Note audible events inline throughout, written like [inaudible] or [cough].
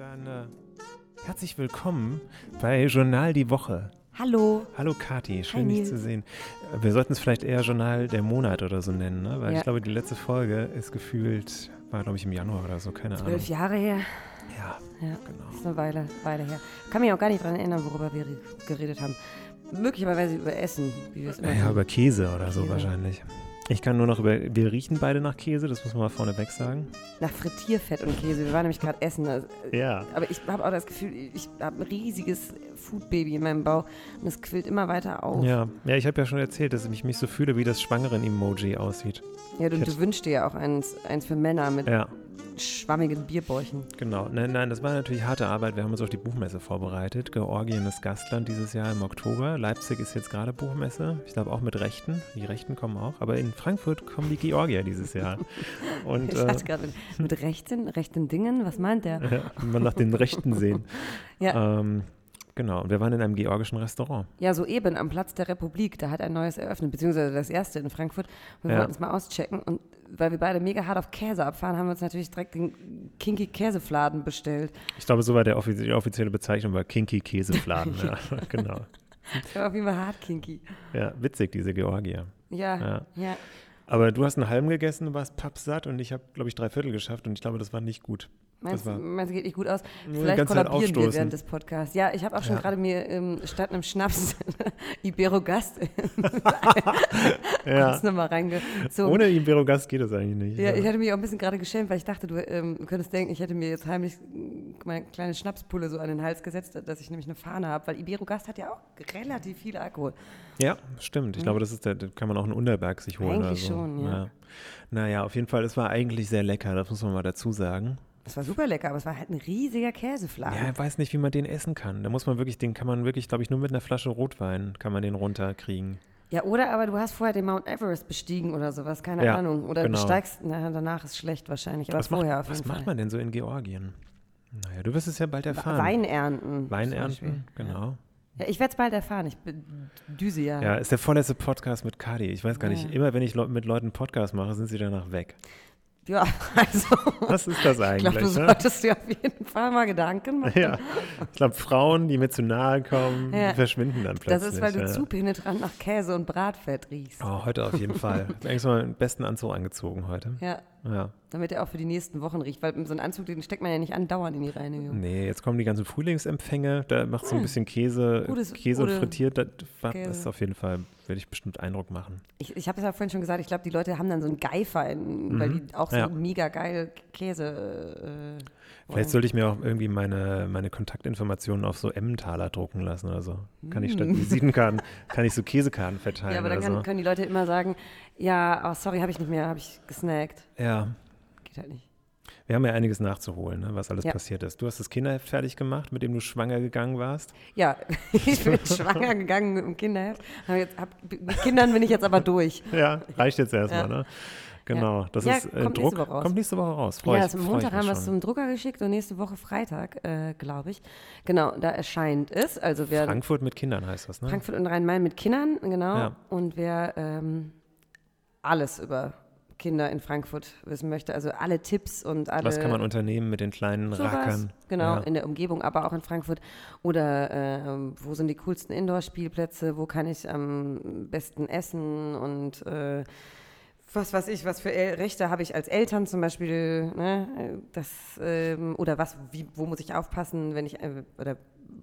Dann äh, herzlich willkommen bei Journal die Woche. Hallo. Hallo Kati, schön Hi, dich zu sehen. Wir sollten es vielleicht eher Journal der Monat oder so nennen, ne? weil Ja. ich glaube, die letzte Folge ist gefühlt, war glaube ich im Januar oder so, keine Zwölf Ahnung. Jahre her. Ja, Ja, genau. ist eine Weile, Weile her. Kann mich auch gar nicht daran erinnern, worüber wir geredet haben. Möglicherweise über Essen, wie wir es immer Ja, über Käse oder so Käse. wahrscheinlich. Ich kann nur noch über, wir riechen beide nach Käse, das muss man mal vorneweg sagen. Nach Frittierfett und Käse. Wir waren nämlich gerade essen. also, Ja. Aber ich habe auch das Gefühl, ich habe ein riesiges Foodbaby in meinem Bauch und es quillt immer weiter auf. Ja, ja ich habe ja schon erzählt, dass ich mich so fühle, wie das Schwangeren-Emoji aussieht. Ja, du, du wünschst dir ja auch eins, eins für Männer mit Ja, schwammigen Bierbäuchen. genau. Nein, nein, das war natürlich harte Arbeit. Wir haben uns auf die Buchmesse vorbereitet. Georgien ist Gastland dieses Jahr im Oktober. Leipzig ist jetzt gerade Buchmesse. Ich glaube auch mit Rechten. Die Rechten kommen auch. Aber in Frankfurt kommen die Georgier dieses Jahr. [laughs] Und Ich äh, dachte gerade mit, mit rechten, rechten Dingen, was meint der? [laughs] ja, man nach den Rechten sehen. Ja. Ähm, genau. Und wir waren in einem georgischen Restaurant. Ja, soeben am Platz der Republik, da hat ein neues eröffnet, beziehungsweise das erste in Frankfurt. Wir Ja. wollten es mal auschecken und weil wir beide mega hart auf Käse abfahren, haben wir uns natürlich direkt den Kinky Käsefladen bestellt. Ich glaube, so war der offizie die offizielle Bezeichnung war Kinky Käsefladen. [laughs] ja, [laughs] genau. War auf jeden Fall hart kinky. Ja, witzig, diese Georgier. Ja, Ja. ja. Aber du hast einen halben gegessen, du warst pappsatt und ich habe, glaube ich, drei Viertel geschafft und ich glaube, das war nicht gut. Meinst, war- du, meinst geht nicht gut aus? Vielleicht kollabieren wir während des Podcasts. Ja, ich habe auch schon Ja. gerade mir ähm, statt einem Schnaps [laughs] Iberogast [laughs] [laughs] Ja. nochmal reingezogen. Ohne Iberogast geht das eigentlich nicht. Ja, ich hatte mich auch ein bisschen gerade geschämt, weil ich dachte, du ähm, könntest denken, ich hätte mir jetzt heimlich meine kleine Schnapspulle so an den Hals gesetzt, dass ich nämlich eine Fahne habe, weil Iberogast hat ja auch relativ viel Alkohol. Ja, stimmt. Ich glaube, das ist der, da kann man auch einen Unterberg sich holen. Mhm. Eigentlich so. schon, ja. Naja, auf jeden Fall, es war eigentlich sehr lecker, das muss man mal dazu sagen. Es war super lecker, aber es war halt ein riesiger Käsefladen. Ja, ich weiß nicht, wie man den essen kann. Da muss man wirklich, den kann man wirklich, glaube ich, nur mit einer Flasche Rotwein kann man den runterkriegen. Ja, oder aber du hast vorher den Mount Everest bestiegen oder sowas, keine Ja, Ahnung. Oder genau. besteigst, na, danach ist schlecht wahrscheinlich, aber was vorher macht, auf was jeden macht Fall. man denn so in Georgien? Naja, du wirst es ja bald erfahren. Wein ernten. Wein ernten, genau. Ja, ich werde es bald erfahren. Ich bin- düse ja. Ja, ist der vorletzte Podcast mit Kadi. Ich weiß gar nicht, Ja. immer wenn ich mit Leuten Podcast mache, sind sie danach weg. Ja, [laughs] also Was ist das ich eigentlich? glaube, du ne? solltest dir auf jeden Fall mal Gedanken machen. Ja, ich glaube, Frauen, die mir zu nahe kommen, Ja. verschwinden dann plötzlich. Das ist, weil du ja. zu penetrant nach Käse und Bratfett riechst. Oh, heute auf jeden Fall. Ich habe eigentlich mal den besten Anzug angezogen heute. Ja, Ja. damit er auch für die nächsten Wochen riecht, weil so einen Anzug, den steckt man ja nicht andauernd in die Reinigung. Nee, jetzt kommen die ganzen Frühlingsempfänge. Da macht so ein bisschen Käse, Gutes- Käse und frittiert. Das, das ist auf jeden Fall, werde ich bestimmt Eindruck machen. Ich, ich habe es ja vorhin schon gesagt, ich glaube, die Leute haben dann so einen Geifer, in, weil die auch so Mhm. Ja. mega geil Käse. Äh, Vielleicht sollte ich mir auch irgendwie meine, meine Kontaktinformationen auf so Emmentaler drucken lassen oder so. Kann ich statt Visitenkarten, [laughs] kann ich so Käsekarten verteilen Mm. ja, aber dann kann, so. können die Leute immer sagen, ja, oh, sorry, habe ich nicht mehr, habe ich gesnackt. Ja, Geht halt nicht. Wir haben ja einiges nachzuholen, ne, was alles Ja. passiert ist. Du hast das Kinderheft fertig gemacht, mit dem du schwanger gegangen warst. Ja, [laughs] ich bin [laughs] schwanger gegangen mit dem Kinderheft. Jetzt, hab, mit Kindern bin ich jetzt aber durch. Ja, reicht jetzt erstmal, Ja. ne? Genau, das Ja, ist äh, kommt Druck. nächste Woche raus. Kommt nächste Woche raus. Freu ja, ich, ich Montag haben wir es zum Drucker geschickt und nächste Woche Freitag, äh, glaube ich. Genau, da erscheint es. Also wer Frankfurt mit Kindern heißt das, ne? Frankfurt und Rhein-Main mit Kindern, genau. Ja. Und wer ähm, alles über Kinder in Frankfurt wissen möchte, also alle Tipps und alle. Was kann man unternehmen mit den kleinen sowas, Rackern? Genau, Ja. in der Umgebung, aber auch in Frankfurt. Oder ähm, wo sind die coolsten Indoor-Spielplätze? Wo kann ich am besten essen? Und äh, was weiß ich, was für Rechte habe ich als Eltern zum Beispiel? Ne? äh, Das, ähm, oder was, wie, wo muss ich aufpassen, wenn ich, äh, oder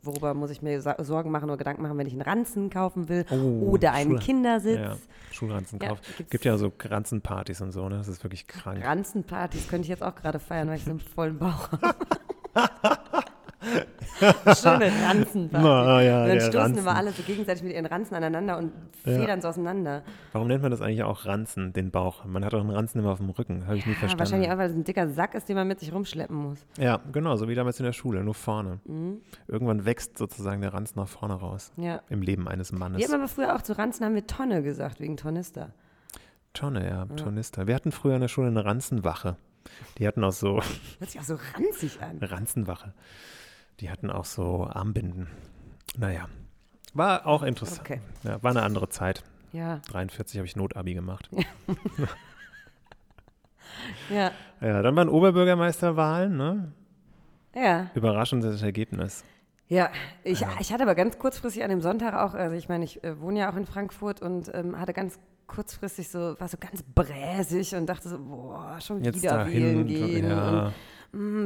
worüber muss ich mir Sorgen machen oder Gedanken machen, wenn ich einen Ranzen kaufen will? Oh, oder einen Schul- Kindersitz? Ja, Schulranzen Ja, kauft. gibt's- Gibt ja so Ranzenpartys und so, ne? Das ist wirklich krank. Ranzenpartys könnte ich jetzt auch gerade feiern, weil ich so einen vollen Bauch [laughs] [laughs] [laughs] habe. [laughs] Schöne Ranzenparty. Na, ja, und dann stoßen Ranzen. immer alle so gegenseitig mit ihren Ranzen aneinander und federn so auseinander. Warum nennt man das eigentlich auch Ranzen, den Bauch? Man hat doch einen Ranzen immer auf dem Rücken. Habe ich nie Ja, verstanden. wahrscheinlich auch, weil es ein dicker Sack ist, den man mit sich rumschleppen muss. Ja, genau, so wie damals in der Schule, nur vorne. Mhm. Irgendwann wächst sozusagen der Ranzen nach vorne raus. Ja. Im Leben eines Mannes. Wir haben aber früher auch zu Ranzen haben wir Tonne gesagt, wegen Tornister. Tonne, ja, Tornister. Wir hatten früher in der Schule eine Ranzenwache. Die hatten auch so, Hört sich auch so ranzig an. Ranzenwache. Die hatten auch so Armbinden. Naja, war auch interessant. Okay. Ja, war eine andere Zeit. Ja, 43 habe ich Notabi gemacht. [laughs] ja. Ja, dann waren Oberbürgermeisterwahlen, ne? Ja. Überraschendes Ergebnis. Ja, ich, ich hatte aber ganz kurzfristig an dem Sonntag auch, also ich meine, ich äh, wohne ja auch in Frankfurt und ähm, hatte ganz kurzfristig so, war so ganz bräsig und dachte so, boah, schon Jetzt wieder wählen gehen. ja. Und,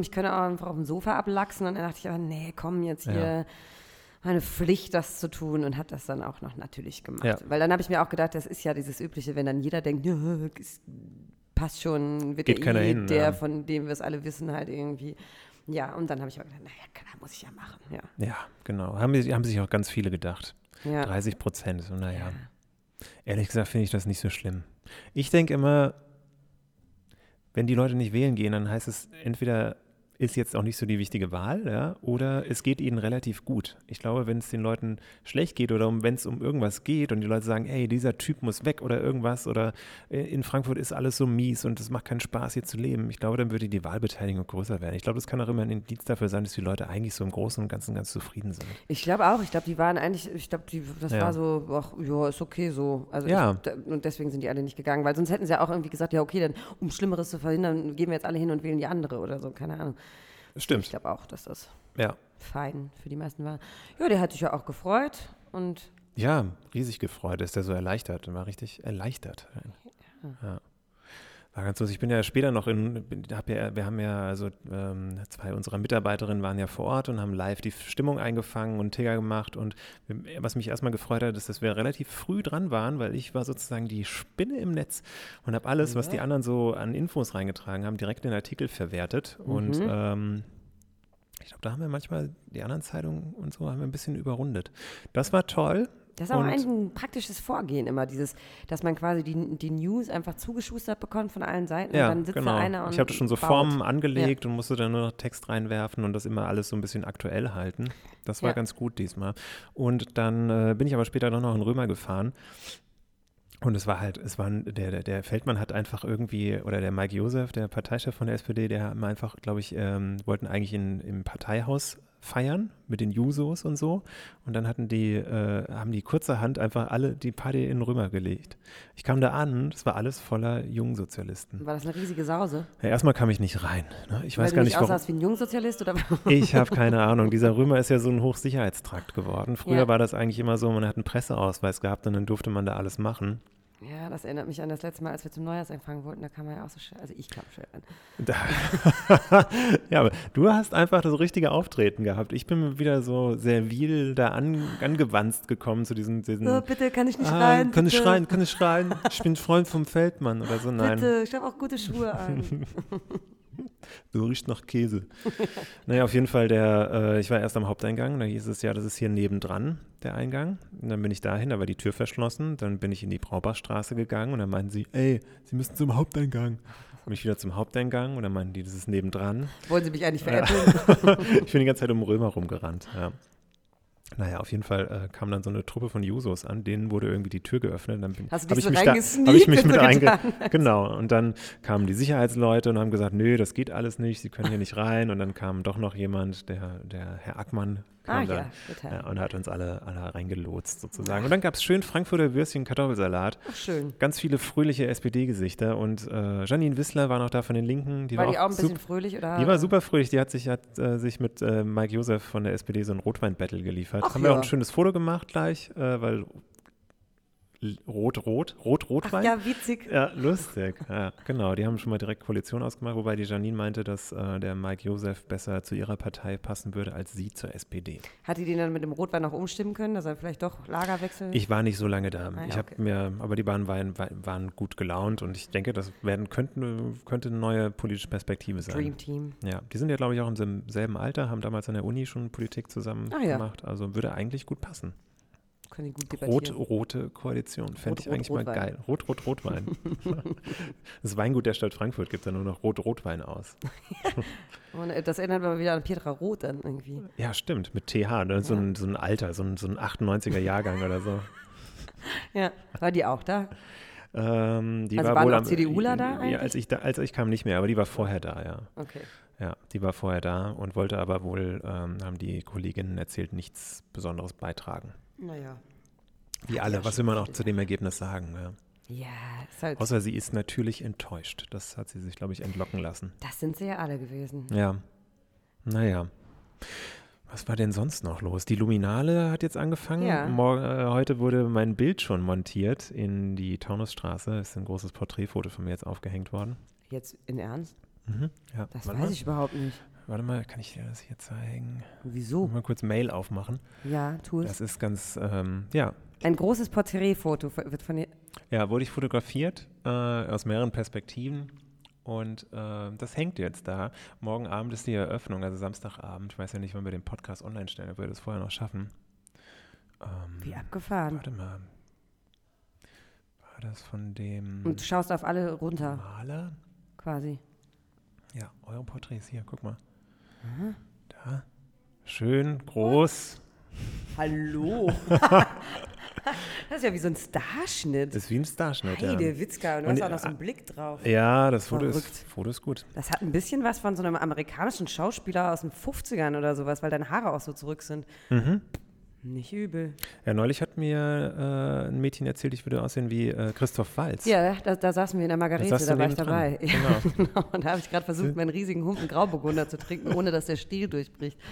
ich könnte auch einfach auf dem Sofa ablachsen und dann dachte ich aber, nee, komm, jetzt hier Ja. meine Pflicht, das zu tun und habe das dann auch noch natürlich gemacht. Ja. Weil dann habe ich mir auch gedacht, das ist ja dieses Übliche, wenn dann jeder denkt, ja, passt schon, wird Geht eh hin, der, ja. von dem wir es alle wissen, halt irgendwie. Ja, und dann habe ich auch gedacht, naja, klar, muss ich ja machen. Ja. Ja, genau. Haben, haben sich auch ganz viele gedacht. ja. 30 Prozent. Naja, ehrlich gesagt finde ich das nicht so schlimm. Ich denke immer, wenn die Leute nicht wählen gehen, dann heißt es entweder ist jetzt auch nicht so die wichtige Wahl, ja, oder es geht ihnen relativ gut. Ich glaube, wenn es den Leuten schlecht geht oder um, wenn es um irgendwas geht und die Leute sagen, ey, dieser Typ muss weg oder irgendwas oder äh, in Frankfurt ist alles so mies und es macht keinen Spaß hier zu leben, ich glaube, dann würde die Wahlbeteiligung größer werden. Ich glaube, das kann auch immer ein Indiz dafür sein, dass die Leute eigentlich so im Großen und Ganzen ganz zufrieden sind. Ich glaube auch. Ich glaube, die waren eigentlich, ich glaube, das Ja. war so, ach, ja, ist okay so. Also Ja. ich, und deswegen sind die alle nicht gegangen, weil sonst hätten sie ja auch irgendwie gesagt, ja, okay, dann um Schlimmeres zu verhindern, gehen wir jetzt alle hin und wählen die andere oder so, keine Ahnung. Ich Stimmt. glaube auch, dass das Ja. fein für die meisten war. Ja, der hat sich ja auch gefreut und Ja, riesig gefreut, ist der so erleichtert. War richtig erleichtert. Ja. War ganz lustig. Ich bin ja später noch in, bin- hab ja, wir haben ja, also ähm, zwei unserer Mitarbeiterinnen waren ja vor Ort und haben live die Stimmung eingefangen und Ticker gemacht. Und was mich erstmal gefreut hat, ist, dass wir relativ früh dran waren, weil ich war sozusagen die Spinne im Netz und habe alles, was die anderen so an Infos reingetragen haben, direkt in Artikel verwertet. Und ähm, ich glaube, da haben wir manchmal die anderen Zeitungen und so haben wir ein bisschen überrundet. Das war toll. Das ist auch eigentlich ein praktisches Vorgehen immer, dieses, dass man quasi die, die News einfach zugeschustert bekommt von allen Seiten Ja, und dann sitzt genau. da einer und ich habe schon so baut. Formen angelegt und musste dann nur noch Text reinwerfen und das immer alles so ein bisschen aktuell halten. Das war Ja. ganz gut diesmal. Und dann äh, bin ich aber später noch in Römer gefahren. Und es war halt, es war ein- der, der, Feldmann hat einfach irgendwie, oder der Mike Josef, der Parteichef von der SPD, der haben einfach, glaube ich, ähm, wollten eigentlich in, im Parteihaus feiern mit den Jusos und so. Und dann hatten die, äh, haben die kurzerhand einfach alle die Party in Römer gelegt. Ich kam da an, es war alles voller Jungsozialisten. War das eine riesige Sause? Ja, erstmal kam ich nicht rein. Ne? Ich Weil weiß gar nicht warum. wie ein Jungsozialist oder Ich habe [laughs] keine Ahnung. Dieser Römer ist ja so ein Hochsicherheitstrakt geworden. Früher Ja. war das eigentlich immer so, man hat einen Presseausweis gehabt und dann durfte man da alles machen. Ja, das erinnert mich an das letzte Mal, als wir zum Neujahrsempfang wollten. Da kam man ja auch so schnell. Also ich kam schnell an. [laughs] Ja, aber du hast einfach das richtige Auftreten gehabt. Ich bin wieder so servil da an, angewanzt gekommen zu diesen. diesen So, bitte, kann ich nicht ah, schreien? kann ich schreien, kann ich schreien? Ich bin Freund vom Feldmann oder so. [laughs] Nein. Bitte, ich habe auch gute Schuhe an. [laughs] [laughs] Du riechst nach Käse. [laughs] naja, auf jeden Fall, der, äh, ich war erst am Haupteingang, da hieß es ja, das ist hier nebendran, der Eingang. Und dann bin ich dahin, da war die Tür verschlossen. Dann bin ich in die Braubachstraße gegangen und dann meinten sie, ey, Sie müssen zum Haupteingang. Bin ich wieder zum Haupteingang und dann meinten die, das ist nebendran. Wollen Sie mich eigentlich [laughs] veräppeln? ich bin die ganze Zeit um Römer rumgerannt, ja. Naja, auf jeden Fall äh, kam dann so eine Truppe von Jusos an, denen wurde irgendwie die Tür geöffnet. Dann bin, Hast du dich ich so mich da, reingesneakt, hab ich mich mit einge [laughs] Genau, und dann kamen die Sicherheitsleute und haben gesagt, nö, das geht alles nicht, sie können hier nicht rein. Und dann kam doch noch jemand, der, der Herr Ackmann, Ah, dann ja, total. ja, und hat uns alle, alle reingelotst sozusagen. Und dann gab es schön Frankfurter Würstchen, Kartoffelsalat, Ach, schön. ganz viele fröhliche SPD-Gesichter und äh, Janine Wissler war noch da von den Linken. Die War war, die auch ein bisschen fröhlich? Oder? die war super fröhlich, die hat sich, hat, äh, sich mit äh, Mike Josef von der SPD so ein Rotwein-Battle geliefert. Ach Haben wir auch ja. ein schönes Foto gemacht gleich, äh, weil Rot-Rot, Rot-Rotwein. ja, witzig. Ja, lustig. Ja, genau. Die haben schon mal direkt Koalition ausgemacht, wobei die Janine meinte, dass äh, der Mike Josef besser zu ihrer Partei passen würde als sie zur SPD. Hat die den dann mit dem Rotwein noch umstimmen können, dass er vielleicht doch Lager wechseln? Ich war nicht so lange da. Ah ja, ich habe okay. mir, aber die waren, waren, waren gut gelaunt und ich denke, das werden könnten, könnte eine neue politische Perspektive sein. Dream Team. Ja, die sind ja, glaube ich, auch im sel- selben Alter, haben damals an der Uni schon Politik zusammen Ah ja. gemacht. Also würde eigentlich gut passen. Können die gut debattieren. Rot-rote Koalition. Fände ich Rot-Rot- eigentlich mal Rotwein. geil. Rot-Rot-Rotwein. [laughs] das Weingut der Stadt Frankfurt gibt da nur noch Rot-Rotwein aus. [laughs] Und äh, das erinnert mich wieder an Petra Roth dann irgendwie. Ja, stimmt, mit TH, ne? so, ein, so ein Alter, so ein, so ein 98er Jahrgang oder so. [laughs] Ja, war die auch da? Ähm, die Also war waren wohl auch am- CDUler da Ja, eigentlich? als ich, da, als ich kam nicht mehr, aber die war vorher da, ja. Okay. Ja, die war vorher da und wollte aber wohl, ähm, haben die Kolleginnen erzählt, nichts Besonderes beitragen. Naja. Wie alle, ja was will man auch zu dem Ergebnis sagen? Ja. Ja, ist halt, Außer sie ist natürlich enttäuscht. Das hat sie sich, glaube ich, entlocken lassen. das sind sie ja alle gewesen. Ja. Naja. Was war denn sonst noch los? Die Luminale hat jetzt angefangen. Ja. Morgen, äh, heute wurde mein Bild schon montiert in die Taunusstraße. Ist ein großes Porträtfoto von mir jetzt aufgehängt worden. Jetzt in Ernst? Mhm. Ja, Das warte weiß mal. ich überhaupt nicht. Warte mal, kann ich dir das hier zeigen? Wieso? Mal kurz Mail aufmachen. Ja, tu es. Das ist ganz, ähm, ja, Ein großes Porträtfoto wird von dir. Ja, wurde ich fotografiert äh, aus mehreren Perspektiven und äh, das hängt jetzt da. Morgen Abend ist die Eröffnung, also Samstagabend. Ich weiß ja nicht, wann wir den Podcast online stellen, ob wir das vorher noch schaffen. Ähm, Wie abgefahren. warte mal. War das von dem Und du schaust auf alle runter, Maler? quasi. Ja, eure Porträts hier, guck mal. Da. Schön, groß. Hallo. das ist ja wie so ein Starschnitt. Ist wie ein Starschnitt. Ja. Heide Witzka, und du Und, hast auch noch so einen Blick drauf. ja, das Foto ist. Foto ist gut. Das hat ein bisschen was von so einem amerikanischen Schauspieler aus den 50ern oder sowas, weil deine Haare auch so zurück sind. Mhm. Nicht übel. Ja, neulich hat mir äh, ein Mädchen erzählt, ich würde aussehen wie äh, Christoph Walz. Ja, da, da saßen wir in der Margarete, da du war ich dabei. Ja, Genau. [laughs] genau. Und da habe ich gerade versucht, meinen riesigen Humpen Grauburgunder zu trinken, ohne dass der Stiel durchbricht. [laughs]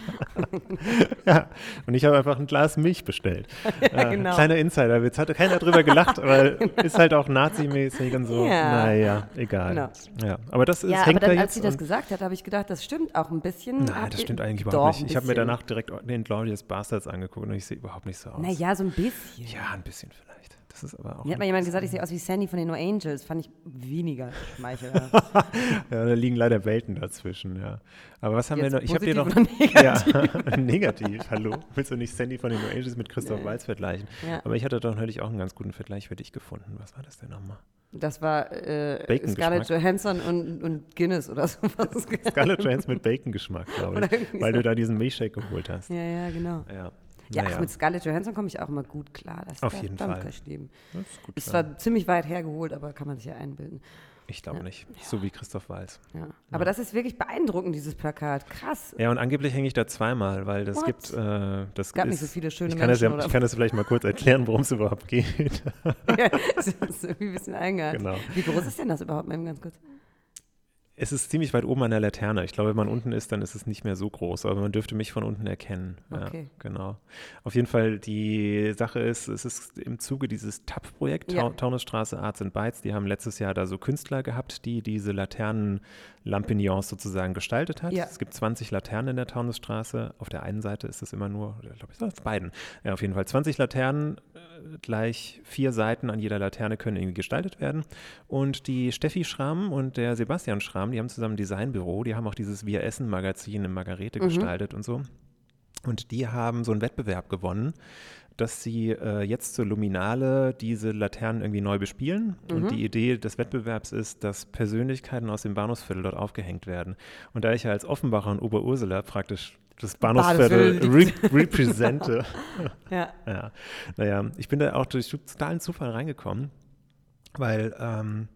Ja, und ich habe einfach ein Glas Milch bestellt. [laughs] Ja, Äh, genau. Kleiner Insiderwitz, hatte keiner drüber gelacht, aber ist halt auch nazimäßig und so. Ja. Naja, egal. Genau. Ja, aber das ist, Ja, hängt aber dann, da als jetzt. sie das gesagt hat, habe ich gedacht, das stimmt auch ein bisschen. Nein, das stimmt eigentlich überhaupt nicht. Ich habe mir danach direkt den Glorious Bastards angeguckt und ich sehe überhaupt nicht so aus. Naja, so ein bisschen. Ja, ein bisschen vielleicht. Das ist aber auch. Mir hat mal jemand gesagt, ich sehe aus wie Sandy von den No Angels. Fand ich weniger schmeichelhaft. [laughs] Ja, da liegen leider Welten dazwischen, ja. Aber was haben Jetzt wir noch? Ich habe dir noch. positiv Ja, [laughs] negativ. Hallo. Willst du nicht Sandy von den No Angels mit Christoph Waltz vergleichen? Ja. Aber ich hatte doch neulich auch einen ganz guten Vergleich für dich gefunden. Was war das denn nochmal? Das war äh. Scarlett Johansson und, und Guinness oder sowas. Scarlett Johansson mit Bacon-Geschmack, glaube ich. Weil du da diesen Milchshake geholt hast. ja, ja, genau. Ja. Ja, Naja, ach, mit Scarlett Johansson komme ich auch immer gut klar. Das, Auf jeden Fall. ich das ist gut. Ist zwar ziemlich weit hergeholt, aber kann man sich ja einbilden. Ich glaube nicht. So wie Christoph Walz. Ja. Aber das ist wirklich beeindruckend, dieses Plakat. Krass. Ja, und angeblich hänge ich da zweimal, weil das What? gibt. Äh, das gab ist, nicht so viele schöne ich kann das ja, Menschen, Ich oder? kann das vielleicht mal kurz erklären, worum es überhaupt geht. [laughs] das ist irgendwie ein bisschen [laughs] eingehakt. Genau. Wie groß ist denn das überhaupt, mal ganz kurz? Es ist ziemlich weit oben an der Laterne. Ich glaube, wenn man unten ist, dann ist es nicht mehr so groß, aber man dürfte mich von unten erkennen. Okay. Ja, genau. Auf jeden Fall, die Sache ist, es ist im Zuge dieses TAP-Projekt, Ja. Taunusstraße Arts and Bytes, die haben letztes Jahr da so Künstler gehabt, die diese Laternen-Lampignons sozusagen gestaltet hat. Ja. Es gibt 20 Laternen in der Taunusstraße. Auf der einen Seite ist es immer nur, oder glaube ich, auf beiden. Ja, auf jeden Fall 20 Laternen, äh, gleich vier Seiten an jeder Laterne können irgendwie gestaltet werden. Und die Steffi Schramm und der Sebastian Schramm, die haben zusammen ein Designbüro, die haben auch dieses Wir Essen Magazin im Margarete gestaltet und so. Und die haben so einen Wettbewerb gewonnen, dass sie äh, jetzt zur Luminale diese Laternen irgendwie neu bespielen. Und die Idee des Wettbewerbs ist, dass Persönlichkeiten aus dem Bahnhofsviertel dort aufgehängt werden. Und da ich ja als Offenbacher und Oberursula praktisch das Bahnhofsviertel Bahnhofsviertel re [laughs] represente, [laughs] Ja. ja, naja, ich bin da auch durch totalen Zufall reingekommen, weil, ähm,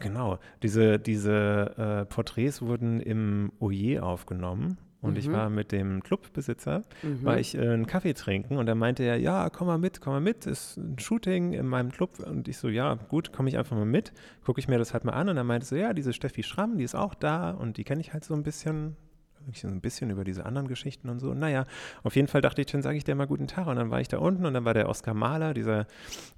genau, diese, diese äh, Porträts wurden im Oyer aufgenommen. Und ich war mit dem Clubbesitzer, war ich äh, einen Kaffee trinken und er meinte er, ja, komm mal mit, komm mal mit, ist ein Shooting in meinem Club. Und ich so, ja, gut, komme ich einfach mal mit, gucke ich mir das halt mal an. Und er meinte so, ja, diese Steffi Schramm, die ist auch da und die kenne ich halt so ein bisschen, wirklich so ein bisschen über diese anderen Geschichten und so. Naja, auf jeden Fall dachte ich, dann sage ich dir mal guten Tag. Und dann war ich da unten und dann war der Oskar Mahler, dieser,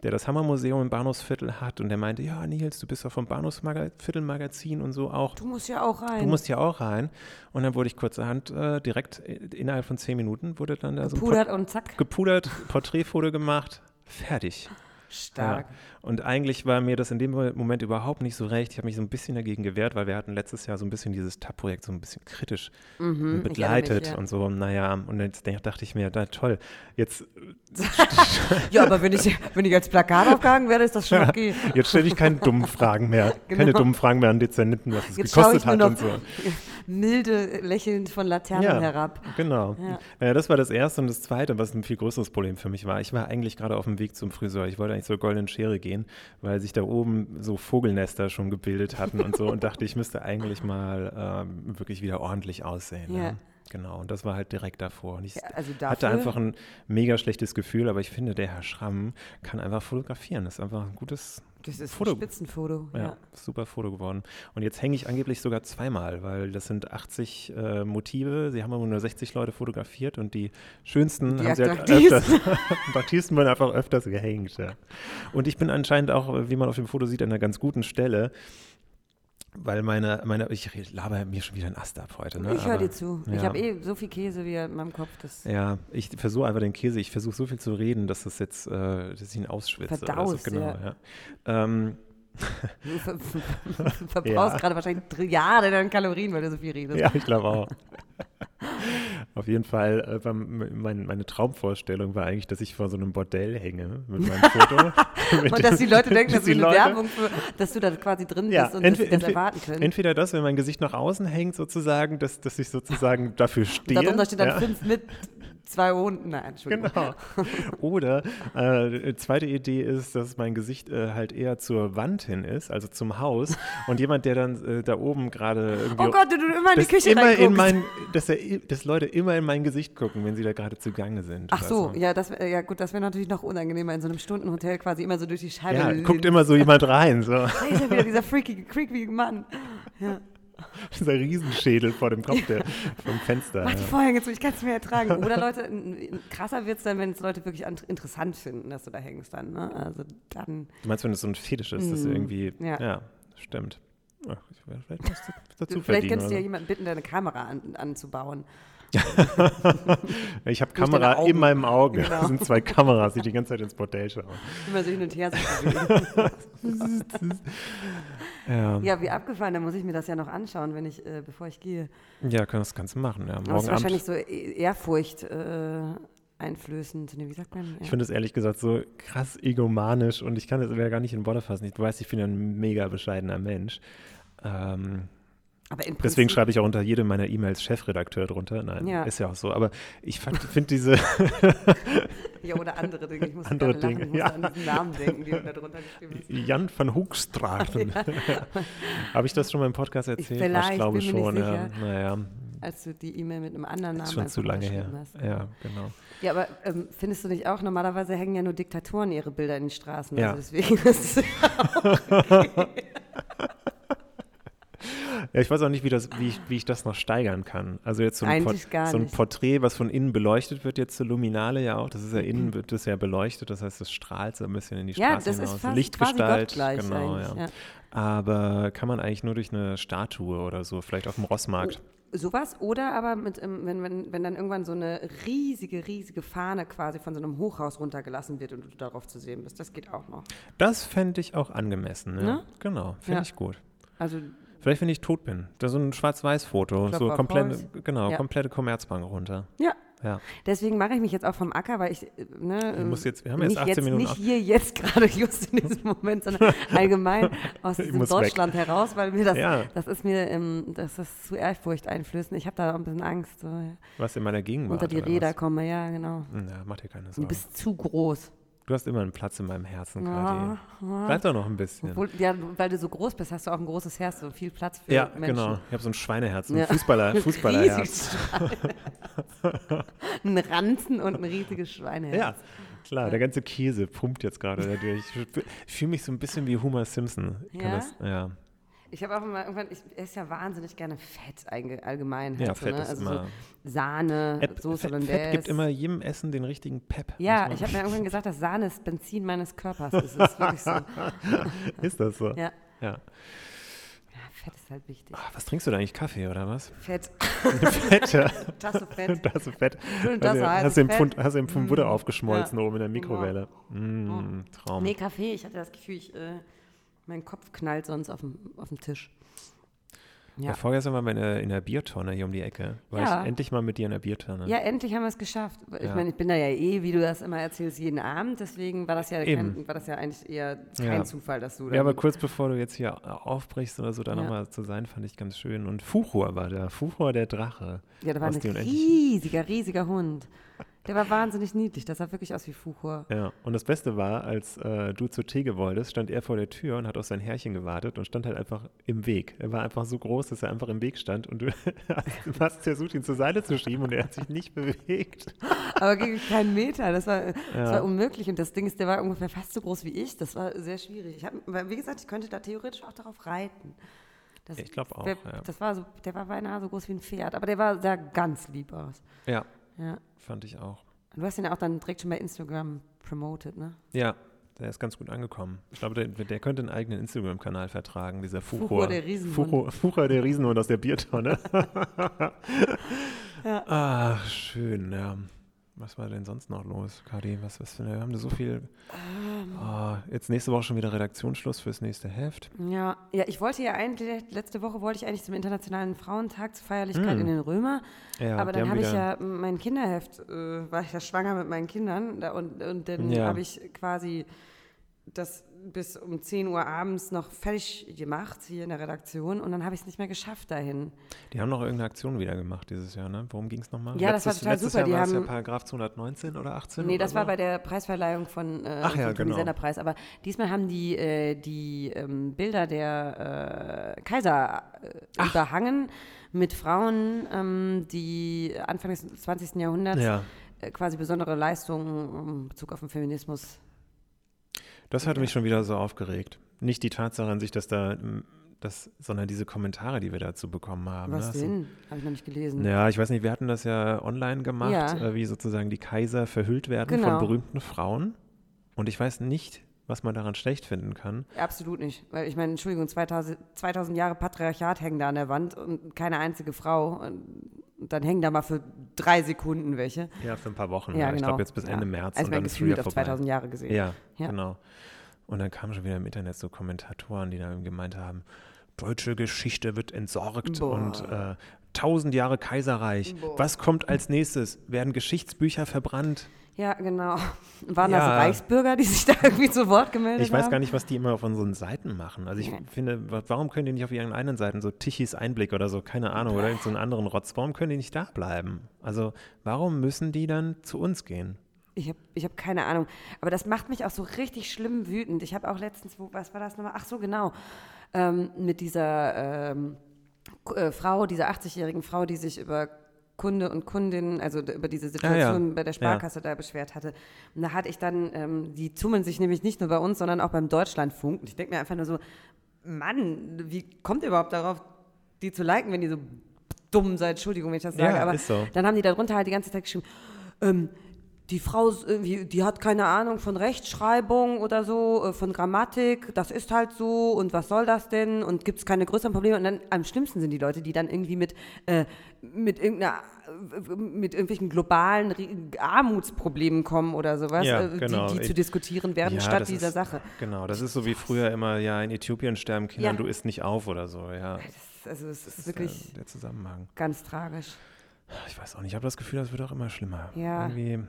der das Hammermuseum im Bahnhofsviertel hat. Und der meinte, ja, Nils, du bist doch vom Bahnhofsviertelmagazin und so auch. Du musst ja auch rein. Du musst ja auch rein. Und dann wurde ich kurzerhand äh, direkt innerhalb von zehn Minuten wurde dann da so ein Pudert und zack. Gepudert, Porträtfoto gemacht, fertig. Stark. Ja. Und eigentlich war mir das in dem Moment überhaupt nicht so recht. Ich habe mich so ein bisschen dagegen gewehrt, weil wir hatten letztes Jahr so ein bisschen dieses TAP-Projekt so ein bisschen kritisch Mhm, begleitet mich, ja. und so. Naja, und jetzt dachte ich mir, da toll, jetzt, [laughs] Ja, aber wenn ich, wenn ich als Plakat aufgehangen werde, ist das schon okay. jetzt stelle ich keine dummen Fragen mehr. [laughs] Keine Genau. dummen Fragen mehr an Dezernenten, was es Jetzt gekostet hat noch und so. [laughs] milde lächelnd von Laternen Ja. herab. Genau. Ja. Naja, das war das Erste. Und das Zweite, was ein viel größeres Problem für mich war, ich war eigentlich gerade auf dem Weg zum Friseur. Ich wollte eigentlich zur Goldenen Schere gehen, weil sich da oben so Vogelnester schon gebildet hatten und so und [laughs] dachte, ich müsste eigentlich mal ähm, wirklich wieder ordentlich aussehen. Ja. Ja. Genau, und das war halt direkt davor. Und ich Ja, also hatte dafür- einfach ein mega schlechtes Gefühl, aber ich finde, der Herr Schramm kann einfach fotografieren. Das ist einfach ein gutes, Das ist Foto. ein Spitzenfoto. Ja, Ja. super Foto geworden. Und jetzt hänge ich angeblich sogar zweimal, weil das sind 80 äh, Motive. Sie haben aber nur 60 Leute fotografiert und die schönsten Die haben sie halt öfters, [laughs] attraktivsten wurden einfach öfters gehängt. Ja. Und ich bin anscheinend auch, wie man auf dem Foto sieht, an einer ganz guten Stelle. Weil meine, meine, ich laber mir schon wieder einen Ast ab heute. Ne? Ich höre dir zu. Ich ja. habe eh so viel Käse wie in meinem Kopf. Das Ja, ich versuche einfach den Käse, ich versuche so viel zu reden, dass das jetzt, äh, dass ich ihn ausschwitze. oder so. Verdaust, Genau, ja. ja. Ähm, du ver ver [laughs] verbrauchst Ja. gerade wahrscheinlich Trilliarden an Kalorien, weil du so viel redest. Ja, ich glaube auch. [laughs] Auf jeden Fall, äh, mein, meine Traumvorstellung war eigentlich, dass ich vor so einem Bordell hänge mit meinem [laughs] Foto. Mit Und dass die Leute denken, dass eine Leute- Werbung für, dass du da quasi drin ja, bist und entweder, das entweder, erwarten können. entweder das, wenn mein Gesicht nach außen hängt, sozusagen, dass, dass ich sozusagen dafür stehe. Darunter steht dann ja. fünf mit zwei Hunden. Nein, Entschuldigung. Genau. Oder äh, zweite Idee ist, dass mein Gesicht äh, halt eher zur Wand hin ist, also zum Haus. Und jemand, der dann äh, da oben gerade irgendwie. Oh Gott, du, du immer in die Küche immer in mein, dass, er, dass Leute immer in mein Gesicht gucken, wenn sie da gerade zugange sind. Ach so, ja, das, ja gut, das wäre natürlich noch unangenehmer in so einem Stundenhotel quasi immer so durch die Scheibe. Ja, guckt immer so jemand rein, so Da ist ja wieder dieser freaky, creepy Mann. Ja. [laughs] dieser Riesenschädel vor dem Kopf der, vom Fenster. Mach die Ja. Vorhänge zu, ich kann es mir ertragen. Oder Leute, krasser wird es dann, wenn es Leute wirklich an, interessant finden, dass du da hängst dann. Ne? Also dann, Du meinst, wenn es so ein Fetisch ist, dass Mm, irgendwie. ja. Ja, stimmt. Ach, vielleicht dazu vielleicht könntest du ja jemanden bitten, deine Kamera an, anzubauen. [laughs] Ich habe Kamera in meinem Auge. Genau. Das sind zwei Kameras, die die ganze Zeit ins Bordell schauen. Immer so hin und her. Ja, [laughs] [laughs] ja. Ja, wie abgefahren, da muss ich mir das ja noch anschauen, wenn ich, äh, bevor ich gehe. kann, das kannst du machen. Ja. Es Morgen ist wahrscheinlich Abend. so E- Ehrfurcht äh, einflößend. Nee, wie sagt man? Ich Ja. finde das ehrlich gesagt so krass egomanisch und ich kann das gar nicht in Worte fassen. Du weißt, ich bin ein mega bescheidener Mensch. Ähm, deswegen schreibe ich auch unter jede meiner E-Mails Chefredakteur drunter. Nein, Ja. ist ja auch so. Aber ich finde diese, [laughs] Ja, oder andere Dinge. Ich muss Andere gerade lachen, Dinge, ich ja. an diesen Namen denken, die da drunter geschrieben ist. Jan van Hoekstraten. [laughs] [laughs] Habe ich das schon mal im Podcast erzählt? vielleicht, ich glaube bin mir schon. nicht Ja. sicher. Naja, Als du die E-Mail mit einem anderen Namen ist schon zu lange her. hast. Ja, genau. Ja, aber ähm, findest du nicht auch, normalerweise hängen ja nur Diktatoren ihre Bilder in die Straßen. Ja. Also deswegen ist es Ja, ich weiß auch nicht, wie, das, wie, ich, wie ich das noch steigern kann. Also jetzt so ein, Eigentlich so ein. Porträt, was von innen beleuchtet wird, jetzt zur Luminale ja auch. Das ist ja innen wird das ja beleuchtet, das heißt, es strahlt so ein bisschen in die ja, Straße das ist hinaus. fast Lichtgestalt, quasi genau, ja. Ja. Aber kann man eigentlich nur durch eine Statue oder so, vielleicht auf dem Rossmarkt. Sowas oder aber mit, ähm, wenn, wenn, wenn dann irgendwann so eine riesige, riesige Fahne quasi von so einem Hochhaus runtergelassen wird und du darauf zu sehen bist. Das geht auch noch. Das fände ich auch angemessen. Ja. Ne? Genau, finde Ja. ich gut. Also Vielleicht, wenn ich tot bin. Da so ein Schwarz-Weiß-Foto, so auf komplett, Holz. genau, Ja. komplette Commerzbank runter. ja, Ja. deswegen mache ich mich jetzt auch vom Acker, weil ich, äh, ne, Du musst ähm, jetzt- wir haben jetzt nicht 18 Minuten Nicht hier jetzt gerade [laughs] just in diesem Moment, sondern [laughs] allgemein aus Ich diesem muss weg. Deutschland heraus, weil mir das, Ja. das ist mir, ähm, das ist zu Ehrfurcht einflößend. Ich habe da ein bisschen Angst. So. Was in meiner Gegenwart. Unter die Räder was? komme, ja, genau. Ja, mach dir keine Du Sorgen. bist zu groß. Du hast immer einen Platz in meinem Herzen, Ja, Kathi. ja. Bleib doch noch ein bisschen. Obwohl, ja, weil du so groß bist, hast du auch ein großes Herz, so viel Platz für ja, Menschen. genau. Ich habe so ein Schweineherz, ein Ja. Fußballer, [laughs] Fußballerherz. [laughs] Ein Ranzen und ein riesiges Schweineherz. Ja, klar. Der ganze Käse pumpt jetzt gerade dadurch. Ich fühle mich so ein bisschen wie Homer Simpson. Kann Ja? Das, ja. Ich habe auch immer irgendwann, ich esse ja wahnsinnig gerne Fett allgemein. Ja, halt so, Fett ne? ist also immer- So Sahne, Fett, Soße Fett. Fett gibt immer jedem Essen den richtigen Pep. Ja, ich habe mir [laughs] irgendwann gesagt, dass Sahne ist Benzin meines Körpers. ist. Das ist wirklich so. [laughs] Ist das so? Ja. ja. ja, Fett ist halt wichtig. Ah, Was trinkst du da eigentlich? Kaffee oder was? Fett, Fett, ja. [laughs] Tasse Fett. Du Fett. Schön, das du, heißt hast Fett. Pfund, hast im Pfund Butter Mm. aufgeschmolzen Ja. oben in der Mikrowelle. Mm, Traum. Nee, Kaffee, ich hatte das Gefühl, ich, äh, mein Kopf knallt sonst auf dem, auf dem Tisch. Ja. Ja. vorgestern waren wir in der, in der Biertonne hier um die Ecke. War Ja. ich endlich mal mit dir in der Biertonne. Ja, endlich haben wir es geschafft. Ich Ja. meine, ich bin da ja eh, wie du das immer erzählst, jeden Abend. Deswegen war das ja, kein, war das ja eigentlich eher kein Ja. Zufall, dass du Ja, da. aber kurz bevor du jetzt hier aufbrichst oder so, da Ja. nochmal zu sein, fand ich ganz schön. Und Fuchur war da. Fuchur der Drache. ja, da war ein riesiger, riesiger Hund. Der war wahnsinnig niedlich. Das sah wirklich aus wie Fuchur. Ja, und das Beste war, als äh, du zur Theke wolltest, stand er vor der Tür und hat auf sein Herrchen gewartet und stand halt einfach im Weg. Er war einfach so groß, dass er einfach im Weg stand und du [laughs] hast versucht, ihn zur Seite zu schieben und er hat sich nicht bewegt. Aber gegen keinen Meter. Das war, das war unmöglich. Und das Ding ist, der war ungefähr fast so groß wie ich. Das war sehr schwierig. Ich hab, wie gesagt, ich könnte da theoretisch auch darauf reiten. Das, Ich glaube auch, Der, ja. das war so, der war beinahe so groß wie ein Pferd. Aber der war, sah ganz lieb aus. Ja, Ja. fand ich auch. Und du hast ihn ja auch dann direkt schon bei Instagram promoted, ne? Ja, der ist ganz gut angekommen. Ich glaube, der, der könnte einen eigenen Instagram-Kanal vertragen, dieser Fuchur. Fuchur, der Riesenhund. Fuchur, Fuchur, der Riesenhund aus der Biertonne. [laughs] Ja. Ach, schön, ja. Was war denn sonst noch los, Kadi? Was, was wir haben da so viel. Ähm. Ah, jetzt nächste Woche schon wieder Redaktionsschluss fürs nächste Heft. Ja, ja, ich wollte ja eigentlich, letzte Woche wollte ich eigentlich zum Internationalen Frauentag zur Feierlichkeit Mm. in den Römer. Ja, aber dann habe ich ja mein Kinderheft, äh, war ich ja schwanger mit meinen Kindern da, und, und dann Ja. habe ich quasi das bis um 10 Uhr abends noch fertig gemacht hier in der Redaktion und dann habe ich es nicht mehr geschafft dahin. Die haben noch irgendeine Aktion wieder gemacht dieses Jahr, ne? Worum ging es nochmal? Ja, das war total letztes super. Jahr Die war es ja haben- Paragraph 219 oder 18? Nee, oder das war so? bei der Preisverleihung von äh, Ach ja, genau. Senderpreis. Aber diesmal haben die äh, die ähm, Bilder der äh, Kaiser äh, überhangen mit Frauen, ähm, die Anfang des 20. Jahrhunderts Ja, äh, quasi besondere Leistungen in Bezug auf den Feminismus. Das hat mich schon wieder so aufgeregt. Nicht die Tatsache an sich, dass da, mm, das, sondern diese Kommentare, die wir dazu bekommen haben. Was ne? So- denn? Habe ich noch nicht gelesen. Ja, ich weiß nicht, wir hatten das ja online gemacht, Ja. äh, wie sozusagen die Kaiser verhüllt werden Genau. von berühmten Frauen. Und ich weiß nicht, was man daran schlecht finden kann. Absolut nicht. Weil ich meine, Entschuldigung, 2000, 2000 Jahre Patriarchat hängen da an der Wand und keine einzige Frau. Und dann hängen da mal für drei Sekunden welche. Ja, für ein paar Wochen. Ja, Ja, genau. Ich glaube jetzt bis Ja. Ende März Also und dann ist Gefühl wieder auf vorbei. 2000 Jahre gesehen. Ja, Ja. genau. Und dann kamen schon wieder im Internet so Kommentatoren, die dann gemeint haben, deutsche Geschichte wird entsorgt Boah. und äh, tausend Jahre Kaiserreich. Boah. Was kommt als nächstes? Werden Geschichtsbücher verbrannt? Ja, genau. [laughs] Waren Ja. das Reichsbürger, die sich da irgendwie zu Wort gemeldet Ich weiß haben? gar nicht, was die immer auf unseren Seiten machen. Also ich Ja. finde, wa- warum können die nicht auf ihren eigenen Seiten so Tichys Einblick oder so, keine Ahnung, oder irgendeinen anderen Rotz, warum können die nicht da bleiben? Also warum müssen die dann zu uns gehen? Ich habe ich hab keine Ahnung. Aber das macht mich auch so richtig schlimm wütend. Ich habe auch letztens, wo, was war das nochmal? Ach so, genau. Ähm, mit dieser ähm, äh, Frau, dieser 80-jährigen Frau, die sich über Kunde und Kundin, also über diese Situation bei der Sparkasse da beschwert hatte. Und da hatte ich dann, ähm, die tummeln sich nämlich nicht nur bei uns, sondern auch beim Deutschlandfunk. Und ich denke mir einfach nur so, Mann, wie kommt ihr überhaupt darauf, die zu liken, wenn die so dumm seid? Entschuldigung, wenn ich das sage. Ja, aber so. dann haben die darunter halt die ganze Zeit geschrieben, ähm, die Frau, ist die hat keine Ahnung von Rechtschreibung oder so, äh, von Grammatik, das ist halt so und was soll das denn und gibt es keine größeren Probleme und dann am schlimmsten sind die Leute, die dann irgendwie mit, äh, mit irgendeiner äh, mit irgendwelchen globalen Armutsproblemen kommen oder sowas, Ja, äh, genau. die, die zu diskutieren werden, Ja, statt dieser ist- Sache. Genau, das ist so wie früher immer, ja, in Äthiopien sterben Kinder, Ja. du isst nicht auf oder so, ja. Das, also es ist Das wirklich der, Zusammenhang. ganz tragisch. Ich weiß auch nicht, ich habe das Gefühl, das wird auch immer schlimmer. Ja. Irgendwie,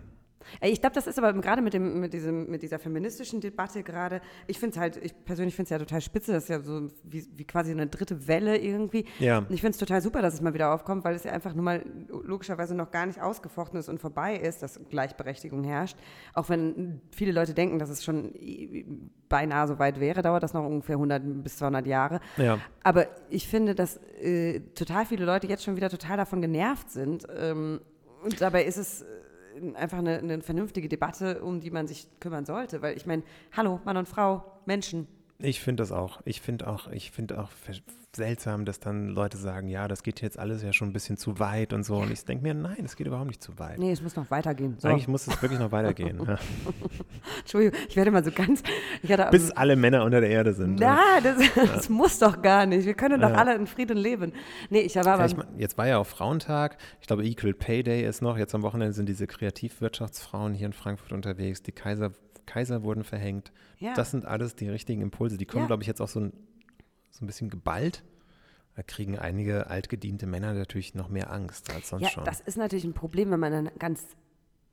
Ich glaube, das ist aber gerade mit, dem, mit, diesem, mit dieser feministischen Debatte gerade, ich finde es halt, ich persönlich finde es ja total spitze, das ist ja so wie, wie quasi eine dritte Welle irgendwie. Ja. Ich finde es total super, dass es mal wieder aufkommt, weil es ja einfach nur mal logischerweise noch gar nicht ausgefochten ist und vorbei ist, dass Gleichberechtigung herrscht. Auch wenn viele Leute denken, dass es schon beinahe so weit wäre, dauert das noch ungefähr 100 bis 200 Jahre. ja. Aber ich finde, dass äh, total viele Leute jetzt schon wieder total davon genervt sind. Ähm, und dabei ist es äh, einfach eine, eine vernünftige Debatte, um die man sich kümmern sollte. Weil ich meine, hallo, Mann und Frau, Menschen. Ich finde das auch. Ich finde auch, ich finde auch seltsam, dass dann Leute sagen, ja, das geht jetzt alles ja schon ein bisschen zu weit und so. Und ich denke mir, nein, es geht überhaupt nicht zu weit. Nee, es muss noch weitergehen. So. Eigentlich muss es wirklich noch weitergehen. ja. [laughs] Entschuldigung, ich werde mal so ganz. Ich hatte, Bis alle Männer unter der Erde sind. na, das, [laughs] das muss doch gar nicht. Wir können doch Ja. alle in Frieden leben. Nee, ich war Ja, beim, ich mein, jetzt war ja auch Frauentag. Ich glaube, Equal Pay Day ist noch. Jetzt am Wochenende sind diese Kreativwirtschaftsfrauen hier in Frankfurt unterwegs. Die Kaiser, Kaiser wurden verhängt. Ja. Das sind alles die richtigen Impulse. Die kommen, Ja. glaube ich, jetzt auch so ein, so ein bisschen geballt. Da kriegen einige altgediente Männer natürlich noch mehr Angst als sonst Ja, schon. das ist natürlich ein Problem, wenn man dann ganz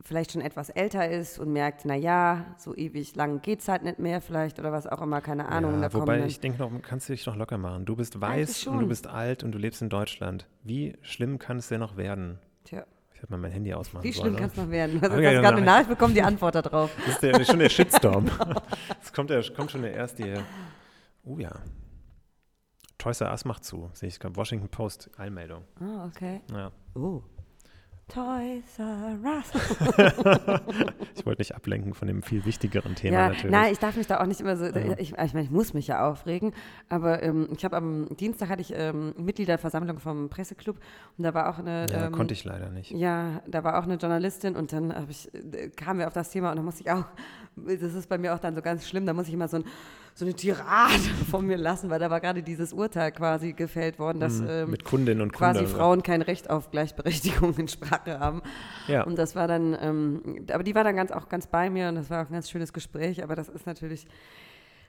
vielleicht schon etwas älter ist und merkt, na ja, so ewig lang geht's halt nicht mehr vielleicht oder was auch immer, keine Ahnung. ja, wobei ich denke noch, kannst du dich noch locker machen. Du bist weiß und du bist alt und du lebst in Deutschland. Wie schlimm kann es denn noch werden? Tja, hätte mal mein Handy ausmachen Wie schlimm kann es noch werden? Ja, hast ja, gerade eine. Nachricht bekommen, die Antwort darauf. [laughs] Das ist der, schon der [laughs] Shitstorm. Es kommt, der, kommt schon der erste. Oh ja. Toys R Us macht zu. Sehe ich gerade. Washington Post Einmeldung. Ah, okay. Ja. Oh. Toys R Us. [laughs] [laughs] Ich wollte nicht ablenken von dem viel wichtigeren Thema Ja, natürlich. nein, ich darf mich da auch nicht immer so, Ja. ich, ich meine, ich muss mich ja aufregen, aber ähm, ich habe am Dienstag hatte ich ähm, Mitgliederversammlung vom Presseclub und da war auch eine, ja, ähm, konnte ich leider nicht. ja, da war auch eine Journalistin und dann ich, äh, kamen wir auf das Thema und dann musste ich auch, das ist bei mir auch dann so ganz schlimm, da muss ich immer so, ein, so eine Tirade [laughs] von mir lassen, weil da war gerade dieses Urteil quasi gefällt worden, dass Mhm, ähm, Mit Kundinnen und quasi Kunden. Frauen kein Recht auf Gleichberechtigung [laughs] in Sprache haben. Ja. Und das war dann, ähm, aber die war dann ganz auch ganz bei mir und das war auch ein ganz schönes Gespräch, aber das ist natürlich,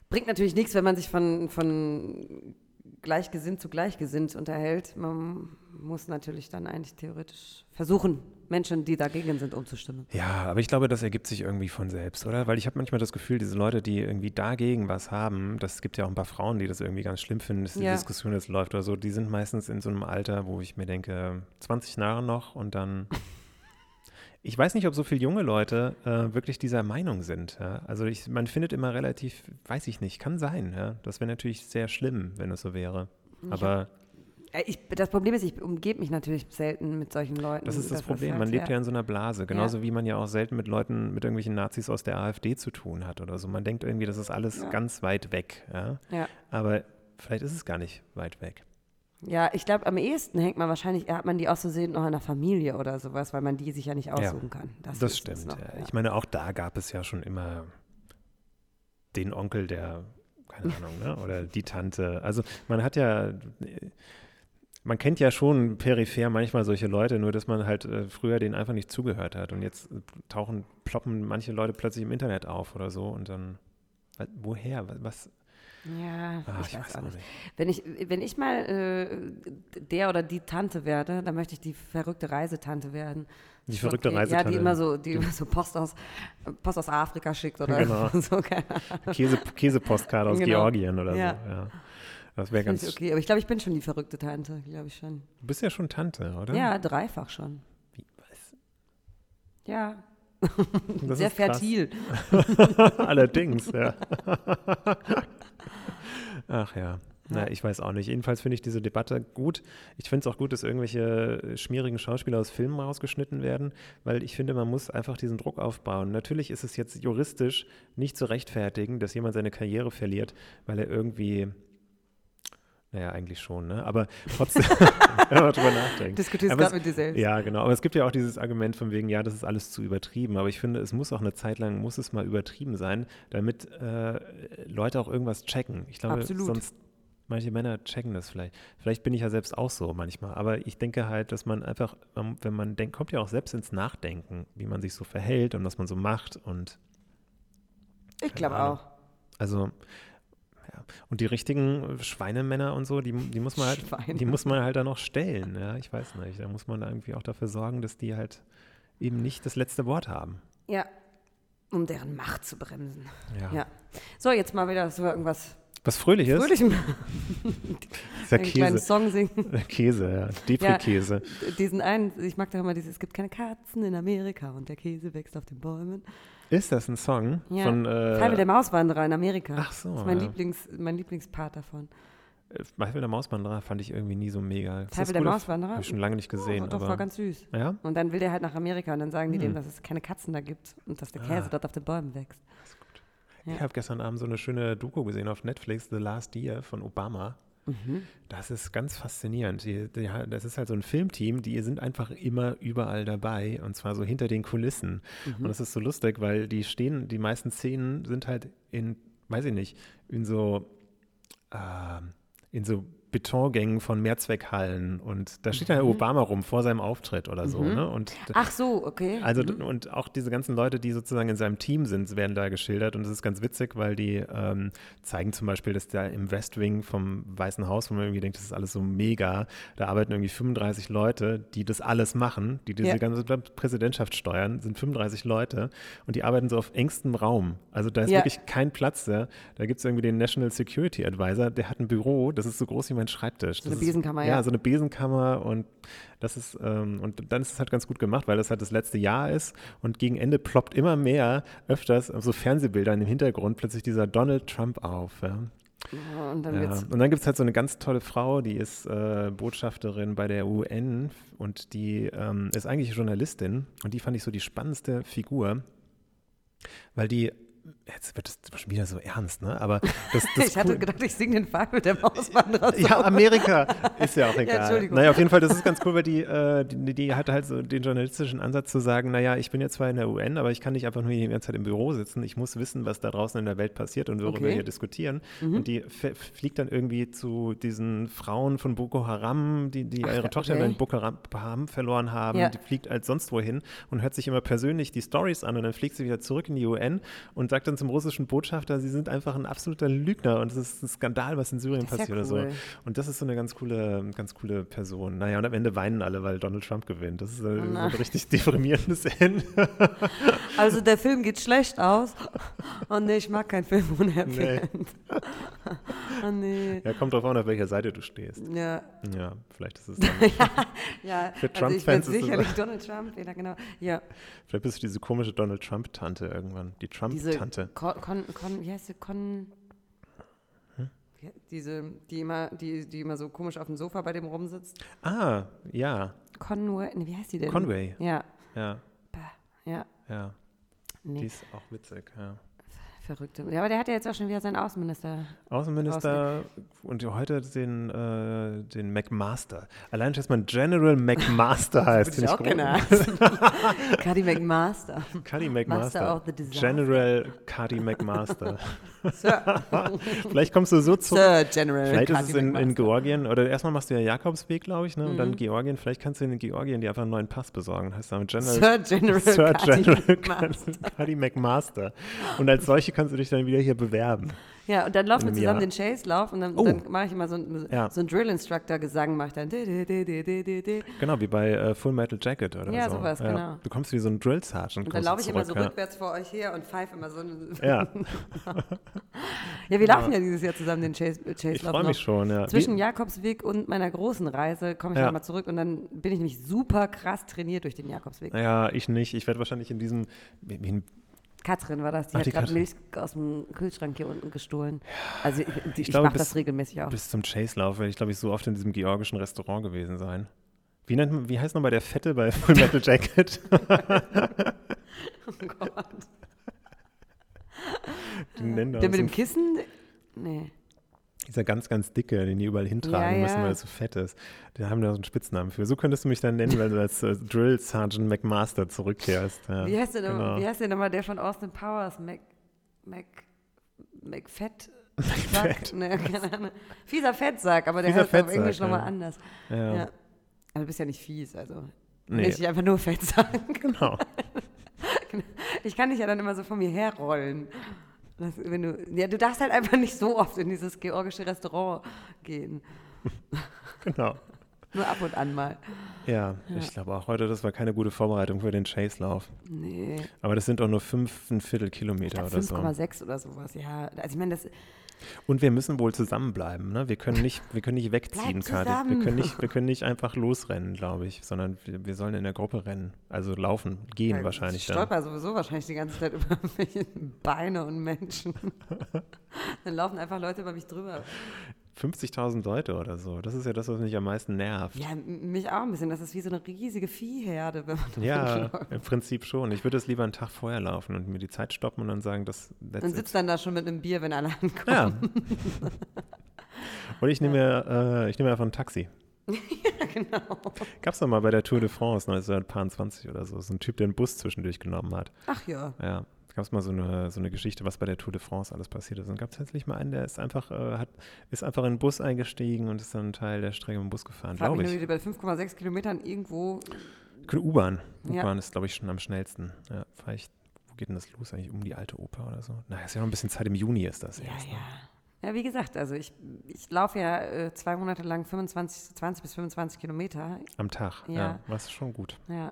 bringt natürlich nichts, wenn man sich von, von gleichgesinnt zu gleichgesinnt unterhält. Man muss natürlich dann eigentlich theoretisch versuchen, Menschen, die dagegen sind, umzustimmen. Ja, aber ich glaube, das ergibt sich irgendwie von selbst, oder? Weil ich habe manchmal das Gefühl, diese Leute, die irgendwie dagegen was haben, das gibt ja auch ein paar Frauen, die das irgendwie ganz schlimm finden, dass die Ja. Diskussion jetzt läuft oder so, die sind meistens in so einem Alter, wo ich mir denke, 20 Jahre noch und dann. [laughs] Ich weiß nicht, ob so viele junge Leute äh, wirklich dieser Meinung sind. Ja? Also ich, man findet immer relativ, weiß ich nicht, kann sein. Ja? Das wäre natürlich sehr schlimm, wenn es so wäre. Aber Ich, das Problem ist, ich umgebe mich natürlich selten mit solchen Leuten. Das ist das Problem. halt, Man lebt ja in so einer Blase. Genauso wie man ja auch selten mit Leuten, mit irgendwelchen Nazis aus der AfD zu tun hat oder so. Man denkt irgendwie, das ist alles Ja. ganz weit weg. Ja? Ja. Aber vielleicht ist es gar nicht weit weg. Ja, ich glaube, am ehesten hängt man wahrscheinlich, hat man die auszusehen noch in der Familie oder sowas, weil man die sich ja nicht aussuchen kann. Das, es stimmt. noch, ja. ja. Ich meine, auch da gab es ja schon immer den Onkel, der, keine Ahnung, ne? oder die Tante. Also man hat ja, man kennt ja schon peripher manchmal solche Leute, nur dass man halt äh, früher denen einfach nicht zugehört hat. Und jetzt äh, tauchen, ploppen manche Leute plötzlich im Internet auf oder so und dann, woher, wa- was? Ja, Ah, ich, weiß auch nicht. Wenn ich, wenn ich mal äh, der oder die Tante werde, dann möchte ich die verrückte Reisetante werden. Die verrückte okay. Ja, Reisetante. die immer so, die immer so Post aus, Post aus Afrika schickt oder Genau. [laughs] so. Käse, Käsepostkarte aus Genau. Georgien oder Ja. so. Ja. Das wäre ganz. okay, aber ich glaube, ich bin schon die verrückte Tante, glaube ich schon. Du bist ja schon Tante, oder? Ja, dreifach schon. Wie, was? Ja, [laughs] Das sehr fertil. [laughs] Allerdings, ja. [laughs] Ach ja. Na, ich weiß auch nicht. Jedenfalls finde ich diese Debatte gut. Ich finde es auch gut, dass irgendwelche schmierigen Schauspieler aus Filmen rausgeschnitten werden, weil ich finde, man muss einfach diesen Druck aufbauen. Natürlich ist es jetzt juristisch nicht zu rechtfertigen, dass jemand seine Karriere verliert, weil er irgendwie, naja, eigentlich schon, ne? Aber trotzdem, [laughs] wenn man drüber nachdenkt. Diskutierst gerade mit dir selbst. Ja, genau. Aber es gibt ja auch dieses Argument von wegen, ja, das ist alles zu übertrieben. Aber ich finde, es muss auch eine Zeit lang, muss es mal übertrieben sein, damit äh, Leute auch irgendwas checken. Ich glaube, Absolut. sonst, manche Männer checken das vielleicht. Vielleicht bin ich ja selbst auch so manchmal. Aber ich denke halt, dass man einfach, wenn man denkt, kommt ja auch selbst ins Nachdenken, wie man sich so verhält und was man so macht. Und Ich glaube auch. also, ja. Und die richtigen Schweinemänner und so, die, die muss man halt, Schweine. die muss man halt dann noch stellen. Ja, ich weiß nicht. Da muss man da irgendwie auch dafür sorgen, dass die halt eben nicht das letzte Wort haben. Ja, um deren Macht zu bremsen. Ja. Ja. So, jetzt mal wieder so irgendwas Was Fröhliches? Fröhlichem, [laughs] ja einen kleinen Käse. Song singen. Käse, ja. Depri-Käse. Diesen einen, ich mag doch immer dieses, es gibt keine Katzen in Amerika und der Käse wächst auf den Bäumen. Ist das ein Song Ja. von äh, Freiwillig der Mauswanderer in Amerika. Ach so, Das ist mein, ja. Lieblings, mein Lieblingspart davon. Freiwillig der Mauswanderer fand ich irgendwie nie so mega. Ist das Freiwillig der gut? Mauswanderer? Habe ich schon lange nicht gesehen. oh, doch, aber, war ganz süß. ja? Und dann will der halt nach Amerika und dann sagen die Hm. dem, dass es keine Katzen da gibt und dass der Käse Ah. dort auf den Bäumen wächst. Ja. Ich habe gestern Abend so eine schöne Doku gesehen auf Netflix, The Last Year von Obama. Mhm. Das ist ganz faszinierend. Die, die, das ist halt so ein Filmteam, die sind einfach immer überall dabei und zwar so hinter den Kulissen. Mhm. Und das ist so lustig, weil die stehen, die meisten Szenen sind halt in, weiß ich nicht, in so, ähm, in so Betongängen von Mehrzweckhallen und da steht dann Obama rum vor seinem Auftritt oder so. Mhm. Ne? Und Ach so, okay. also Mhm. und auch diese ganzen Leute, die sozusagen in seinem Team sind, werden da geschildert und das ist ganz witzig, weil die ähm, zeigen zum Beispiel, dass da im West Wing vom Weißen Haus, wo man irgendwie denkt, das ist alles so mega, da arbeiten irgendwie 35 Leute, die das alles machen, die diese Ja. ganze Präsidentschaft steuern, sind 35 Leute und die arbeiten so auf engstem Raum. Also da ist Ja. wirklich kein Platz da. Da gibt es irgendwie den National Security Advisor, der hat ein Büro, das ist so groß wie mein mein Schreibtisch. So eine Das Besenkammer, ist, ja. Ja, so eine Besenkammer und das ist, ähm, und dann ist es halt ganz gut gemacht, weil das halt das letzte Jahr ist und gegen Ende ploppt immer mehr, öfters, so Fernsehbilder im Hintergrund plötzlich dieser Donald Trump auf. Ja. Ja, und dann Ja. Und dann gibt es halt so eine ganz tolle Frau, die ist äh, Botschafterin bei der UN und die ähm, ist eigentlich Journalistin und die fand ich so die spannendste Figur, weil die, jetzt wird es schon wieder so ernst, ne? Aber das, [laughs] das ich hatte cool- gedacht, ich singe den Pfad mit der Mauswanderer. ja, Amerika ist ja auch [laughs] egal. Entschuldigung. naja, auf jeden Fall, das ist ganz cool, weil die, äh, die, die hatte halt so den journalistischen Ansatz zu sagen, naja, ich bin jetzt zwar in der UN, aber ich kann nicht einfach nur die ganze Zeit im Büro sitzen. Ich muss wissen, was da draußen in der Welt passiert und worüber Okay. wir hier diskutieren. Und die fliegt dann irgendwie zu diesen Frauen von Boko Haram, die, die ihre Tochter okay. in Boko Haram- Haram verloren haben. Ja. Die fliegt als sonst wohin und hört sich immer persönlich die Stories an und dann fliegt sie wieder zurück in die UN und sagt dann zum russischen Botschafter, sie sind einfach ein absoluter Lügner und es ist ein Skandal, was in Syrien Das ist ja passiert cool. oder so. Und das ist so eine ganz coole, ganz coole Person. Naja, und am Ende weinen alle, weil Donald Trump gewinnt. Das ist äh, so ein nein. richtig deprimierendes [laughs] Ende. Also der Film geht schlecht aus. Oh nee, ich mag keinen Film ohne Happy Nee. End. [laughs] Oh nee. Ja, kommt drauf an, auf welcher Seite du stehst. Ja, Ja, vielleicht ist es [laughs] dann, ja. Für also Trump-Fans ist es- sicherlich Donald Trump, ja, genau. Ja, vielleicht bist du diese komische Donald Trump-Tante irgendwann. Die diese Con, Con, Con, wie heißt sie? Con, Ja, diese, die immer, die, die immer so komisch auf dem Sofa bei dem rumsitzt. Ah, ja, Conway, nee, wie heißt die denn? Conway. Ja, Ja, ja, ja. Die nee, ist auch witzig, ja. Verrückte. Ja, aber der hat ja jetzt auch schon wieder seinen Außenminister. Außenminister und heute den, äh, den McMaster. Allein, dass man General McMaster [laughs] heißt. Ich finde gerne groß. [laughs] Cuddy McMaster. Cuddy Master McMaster. of the Disaster. General Cuddy McMaster. [laughs] Sir, Vielleicht kommst du so zurück. Sir General Vielleicht ist Cuddy es in, in. Georgien, oder erstmal machst du ja Jakobsweg, glaube ich, ne? und Mhm. dann Georgien. Vielleicht kannst du in Georgien dir einfach einen neuen Pass besorgen. Heißt dann General Sir General Sir Cuddy General McMaster. Cuddy McMaster. Und als solche kannst du dich dann wieder hier bewerben. Ja, und dann laufen wir In zusammen Jahr. den Chase-Lauf und dann, Oh. dann mache ich immer so, ein, Ja. so einen Drill-Instructor-Gesang, mache dann. di- di- di-. Genau, wie bei äh, Full Metal Jacket oder Ja, so. sowas, genau. Du kommst wie so ein Drill Sergeant. Und dann laufe ich immer so zurück, rückwärts vor euch her und pfeife immer so. Ja, [laughs] Ja, wir laufen ja dieses Jahr zusammen den Chase- ich Chase-Lauf freue mich schon. Ja. Zwischen Wie, Jakobsweg und meiner großen Reise komme ich Ja. nochmal zurück und dann bin ich nämlich super krass trainiert durch den Jakobsweg. ja, ich nicht. Ich werde wahrscheinlich in diesem, ein Katrin war das, die Ach, hat gerade. Milch aus dem Kühlschrank hier unten gestohlen. Also ich, ich, ich mache das regelmäßig auch. bis zum Chase-Lauf werde ich, glaube ich, so oft in diesem georgischen Restaurant gewesen sein. Wie, nennt, man- wie heißt nochmal der Fette bei Full Metal Jacket? [laughs] Oh Gott. Da Der mit dem Kissen? Nee. Dieser ganz, ganz dicke, den die überall hintragen Ja, müssen, ja. weil er so fett ist. Da haben wir so einen Spitznamen für. So könntest du mich dann nennen, wenn du als äh, Drill Sergeant McMaster zurückkehrst. Ja, Wie heißt der genau. nochmal? Wie heißt der nochmal, der von Austin Powers? Mac, Mac, McFett? Keine Ahnung. Fieser Fettsack, aber der Fieser heißt auf Fettsack, Englisch nochmal ja. anders. Ja. Ja. Aber du bist ja nicht fies, also. Nee. Nicht einfach nur Fettsack. Genau. [laughs] Ich kann dich ja dann immer so von mir herrollen. Das, wenn du, ja, du darfst halt einfach nicht so oft in dieses georgische Restaurant gehen. [laughs] genau. Nur ab und an mal. Ja, ich glaube auch heute, das war keine gute Vorbereitung für den Chase-Lauf. Nee. Aber das sind doch nur fünf, ein Viertel Kilometer oder so. 5,6 oder sowas, ja. Also ich meine, das, Und wir müssen wohl zusammenbleiben. Ne? Wir, können nicht, wir können nicht wegziehen, Kati. Wir können nicht, wir können nicht einfach losrennen, glaube ich, sondern wir, wir sollen in der Gruppe rennen. Also laufen, gehen Ja, wahrscheinlich Ich dann. stolper sowieso wahrscheinlich die ganze Zeit [laughs] über irgendwelche Beine und Menschen. [laughs] Dann laufen einfach Leute über mich drüber. 50.000 Leute oder so. Das ist ja das, was mich am meisten nervt. Ja, mich auch ein bisschen. Das ist wie so eine riesige Viehherde, wenn man Ja, im Prinzip schon. Ich würde es lieber einen Tag vorher laufen und mir die Zeit stoppen und dann sagen, das Und it. sitzt dann da schon mit einem Bier, wenn alle ankommen. Ja. [laughs] Oder ich nehme mir, äh, ich nehme einfach ein Taxi. [laughs] genau. Gab es doch mal bei der Tour de France 1920 oder so, so ein Typ, der einen Bus zwischendurch genommen hat. Ach ja. Ja, gab es mal so eine, so eine Geschichte, was bei der Tour de France alles passiert ist. Und gab es tatsächlich mal einen, der ist einfach, äh, hat, ist einfach in den Bus eingestiegen und ist dann einen Teil der Strecke dem Bus gefahren, glaube ich. bei 5,6 Kilometern irgendwo. U-Bahn. Ja. U-Bahn ist, glaube ich, schon am schnellsten. Ja, vielleicht, wo geht denn das los eigentlich? Um die alte Oper oder so? Naja, ist ja noch ein bisschen Zeit, im Juni ist das Ja, erst. ja. Ne? Ja, wie gesagt, also ich, ich laufe ja äh, zwei Monate lang 25, 20 bis 25 Kilometer. Am Tag, ja. Ja. Was schon gut. Ja.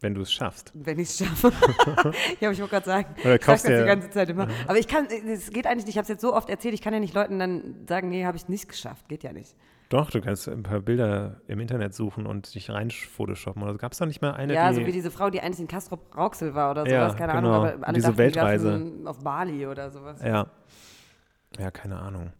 Wenn du es schaffst. Wenn ich es schaffe. [laughs] ja, aber ich wollte gerade sagen, Oder ich kaufst das die ganze Zeit immer. Aber ich kann, es geht eigentlich nicht, ich habe es jetzt so oft erzählt, ich kann ja nicht Leuten dann sagen, nee, habe ich nicht geschafft. Geht ja nicht. Doch, du kannst ein paar Bilder im Internet suchen und dich rein photoshoppen. Oder gab es da nicht mal eine, ja, die... so wie diese Frau, die eigentlich in Castrop Rauxel war oder Ja, sowas, keine genau. Ahnung, aber alle Diese dachten, Weltreise. auf Bali oder sowas. ja. Ja, keine Ahnung.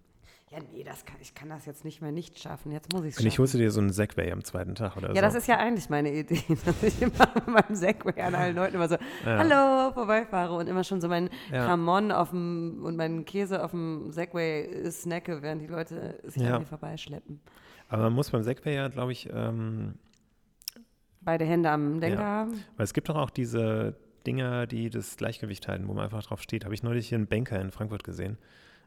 Ja, nee, das kann, ich kann das jetzt nicht mehr nicht schaffen. Jetzt muss ich es Und ich schaffen. holst du dir so einen Segway am zweiten Tag oder Ja, so. das ist ja eigentlich meine Idee, [laughs] dass ich immer mit meinem Segway an allen Leuten immer so, Ja. hallo, vorbeifahre und immer schon so meinen Ja. Kramon auf dem und meinen Käse auf dem Segway snacke, während die Leute sich Ja. an mir vorbeischleppen. Aber man muss beim Segway ja, glaube ich, ähm, Beide Hände am Lenker Ja. haben. weil es gibt doch auch diese Dinger, die das Gleichgewicht halten, wo man einfach drauf steht. Habe ich neulich hier einen Banker in Frankfurt gesehen.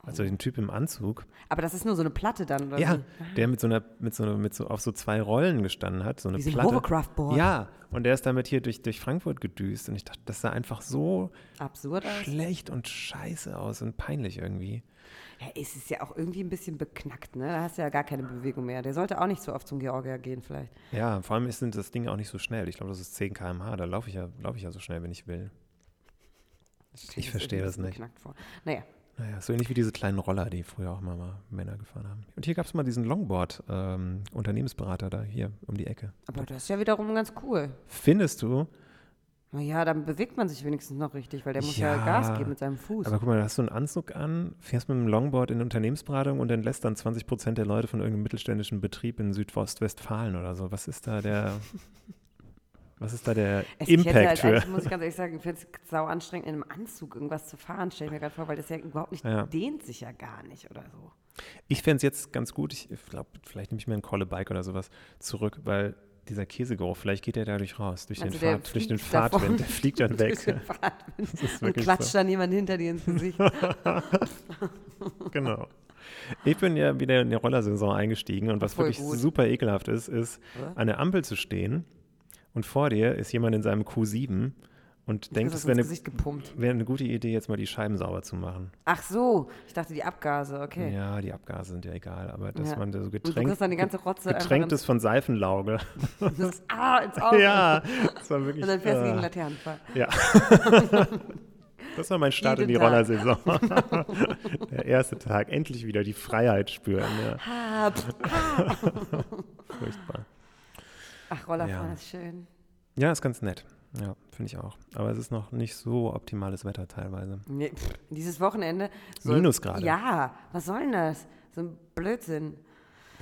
Also den Typ im Anzug. Aber das ist nur so eine Platte dann, oder? Ja, wie? der mit so einer, mit so einer, mit so auf so zwei Rollen gestanden hat, so eine Wie so ein Platte. Hovercraft-Board. Ja, und der ist damit hier durch, durch Frankfurt gedüst und ich dachte, das sah einfach so Absurd aus. schlecht und scheiße aus und peinlich irgendwie. Ja, es ist ja auch irgendwie ein bisschen beknackt, ne? Da hast du ja gar keine Bewegung mehr. Der sollte auch nicht so oft zum Georgier gehen, vielleicht. Ja, vor allem ist das Ding auch nicht so schnell. Ich glaube, das ist 10 km/h. Da laufe ich, ja, laufe ich ja so schnell, wenn ich will. Ich verstehe das nicht. Vor. Naja, Naja, so ähnlich wie diese kleinen Roller, die früher auch mal, mal Männer gefahren haben. Und hier gab es mal diesen Longboard-Unternehmensberater da hier um die Ecke. aber das ist ja wiederum ganz cool. Findest du? Naja, dann bewegt man sich wenigstens noch richtig, weil der muss ja, Ja, Gas geben mit seinem Fuß. Aber guck mal, da hast du einen Anzug an, fährst mit einem Longboard in eine Unternehmensberatung und dann lässt dann 20 Prozent der Leute von irgendeinem mittelständischen Betrieb in Südostwestfalen oder so. Was ist da der, [laughs] was ist da der Es- ich hätte Impact halt für? eigentlich, muss ich ganz ehrlich sagen, ich finde es sau anstrengend, in einem Anzug irgendwas zu fahren, stelle ich mir gerade vor, weil das ja überhaupt nicht, Ja. dehnt sich ja gar nicht oder so. Ich fände es jetzt ganz gut, ich glaube, vielleicht nehme ich mir ein Kolle Bike oder sowas zurück, weil dieser Käsegeruch, vielleicht geht der dadurch raus, durch, Also den, Fahrt, durch den. Fahrtwind, der fliegt dann [laughs] weg. Den Und klatscht so. dann jemand hinter dir ins Gesicht. [laughs] Genau. Ich bin ja wieder in die Rollersaison eingestiegen und was Voll wirklich gut. super ekelhaft ist, ist, Oder? an der Ampel zu stehen und vor dir ist jemand in seinem Q7 und denkt, das es wäre eine, wär eine gute Idee, jetzt mal die Scheiben sauber zu machen. Ach so, ich dachte die Abgase, okay. Ja, die Abgase sind ja egal, aber dass Ja. man da so getränkt, kriegst dann die ganze Rotze einfach getränkt ist von Seifenlauge. [laughs] das, ah, ins Auge. ja, das war wirklich. Und dann fährst du gegen äh, Laternenfall. Ja. [laughs] Das war mein Start in die Jeden Tag. Rollersaison. [laughs] Der erste Tag, endlich wieder die Freiheit spüren. Ja. Ah, ah. Furchtbar. Ach, Rollerfahren Ja. ist schön. Ja, ist ganz nett. Ja, finde ich auch. Aber es ist noch nicht so optimales Wetter teilweise. Nee, pff, dieses Wochenende. soll- Minusgrade. Ja, was soll denn das? So ein Blödsinn.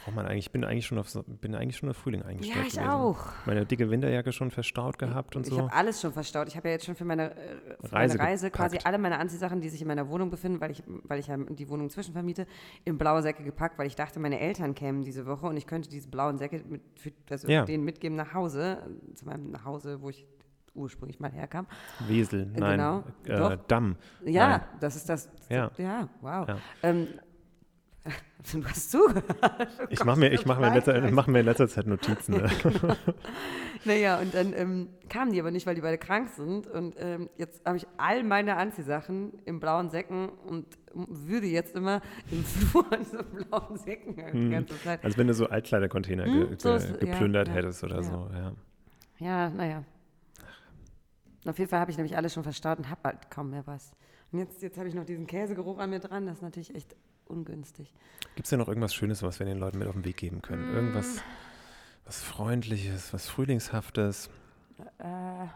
Braucht man eigentlich, ich bin eigentlich schon auf, bin eigentlich schon auf Frühling eingestellt. Ja, ich gewesen. auch. Meine dicke Winterjacke schon verstaut gehabt und Ich so. habe alles schon verstaut. Ich habe ja jetzt schon für meine, äh, für Reise meine Reise quasi alle meine Anziehsachen, die sich in meiner Wohnung befinden, weil ich, weil ich ja die Wohnung zwischenvermiete, in blaue Säcke gepackt, weil ich dachte, meine Eltern kämen diese Woche und ich könnte diese blauen Säcke mit, für, also Ja. denen mitgeben nach Hause, zu meinem Nachhause, wo ich ursprünglich mal herkam. Wesel, nein, genau. äh. Damm. Ja, Nein. das ist das. Ja. ja wow. Ja. Ähm, du hast zugehört. Ich mache mir, ich mach mir, in letzter, mach mir in letzter Zeit Notizen. Ne? [laughs] Naja, und dann ähm, kamen die aber nicht, weil die beide krank sind. Und ähm, jetzt habe ich all meine Anziehsachen in blauen Säcken und würde jetzt immer im Flur in [laughs] so blauen Säcken die ganze Zeit. Als wenn du so Altkleidercontainer Hm, ge so ist- geplündert ja, hättest oder ja. so. Ja. Ja, naja. Auf jeden Fall habe ich nämlich alles schon verstaut und habe halt kaum mehr was. Und jetzt, jetzt habe ich noch diesen Käsegeruch an mir dran. Das ist natürlich echt ungünstig. Gibt es denn noch irgendwas Schönes, was wir den Leuten mit auf den Weg geben können? Mm. Irgendwas was Freundliches, was Frühlingshaftes? Äh,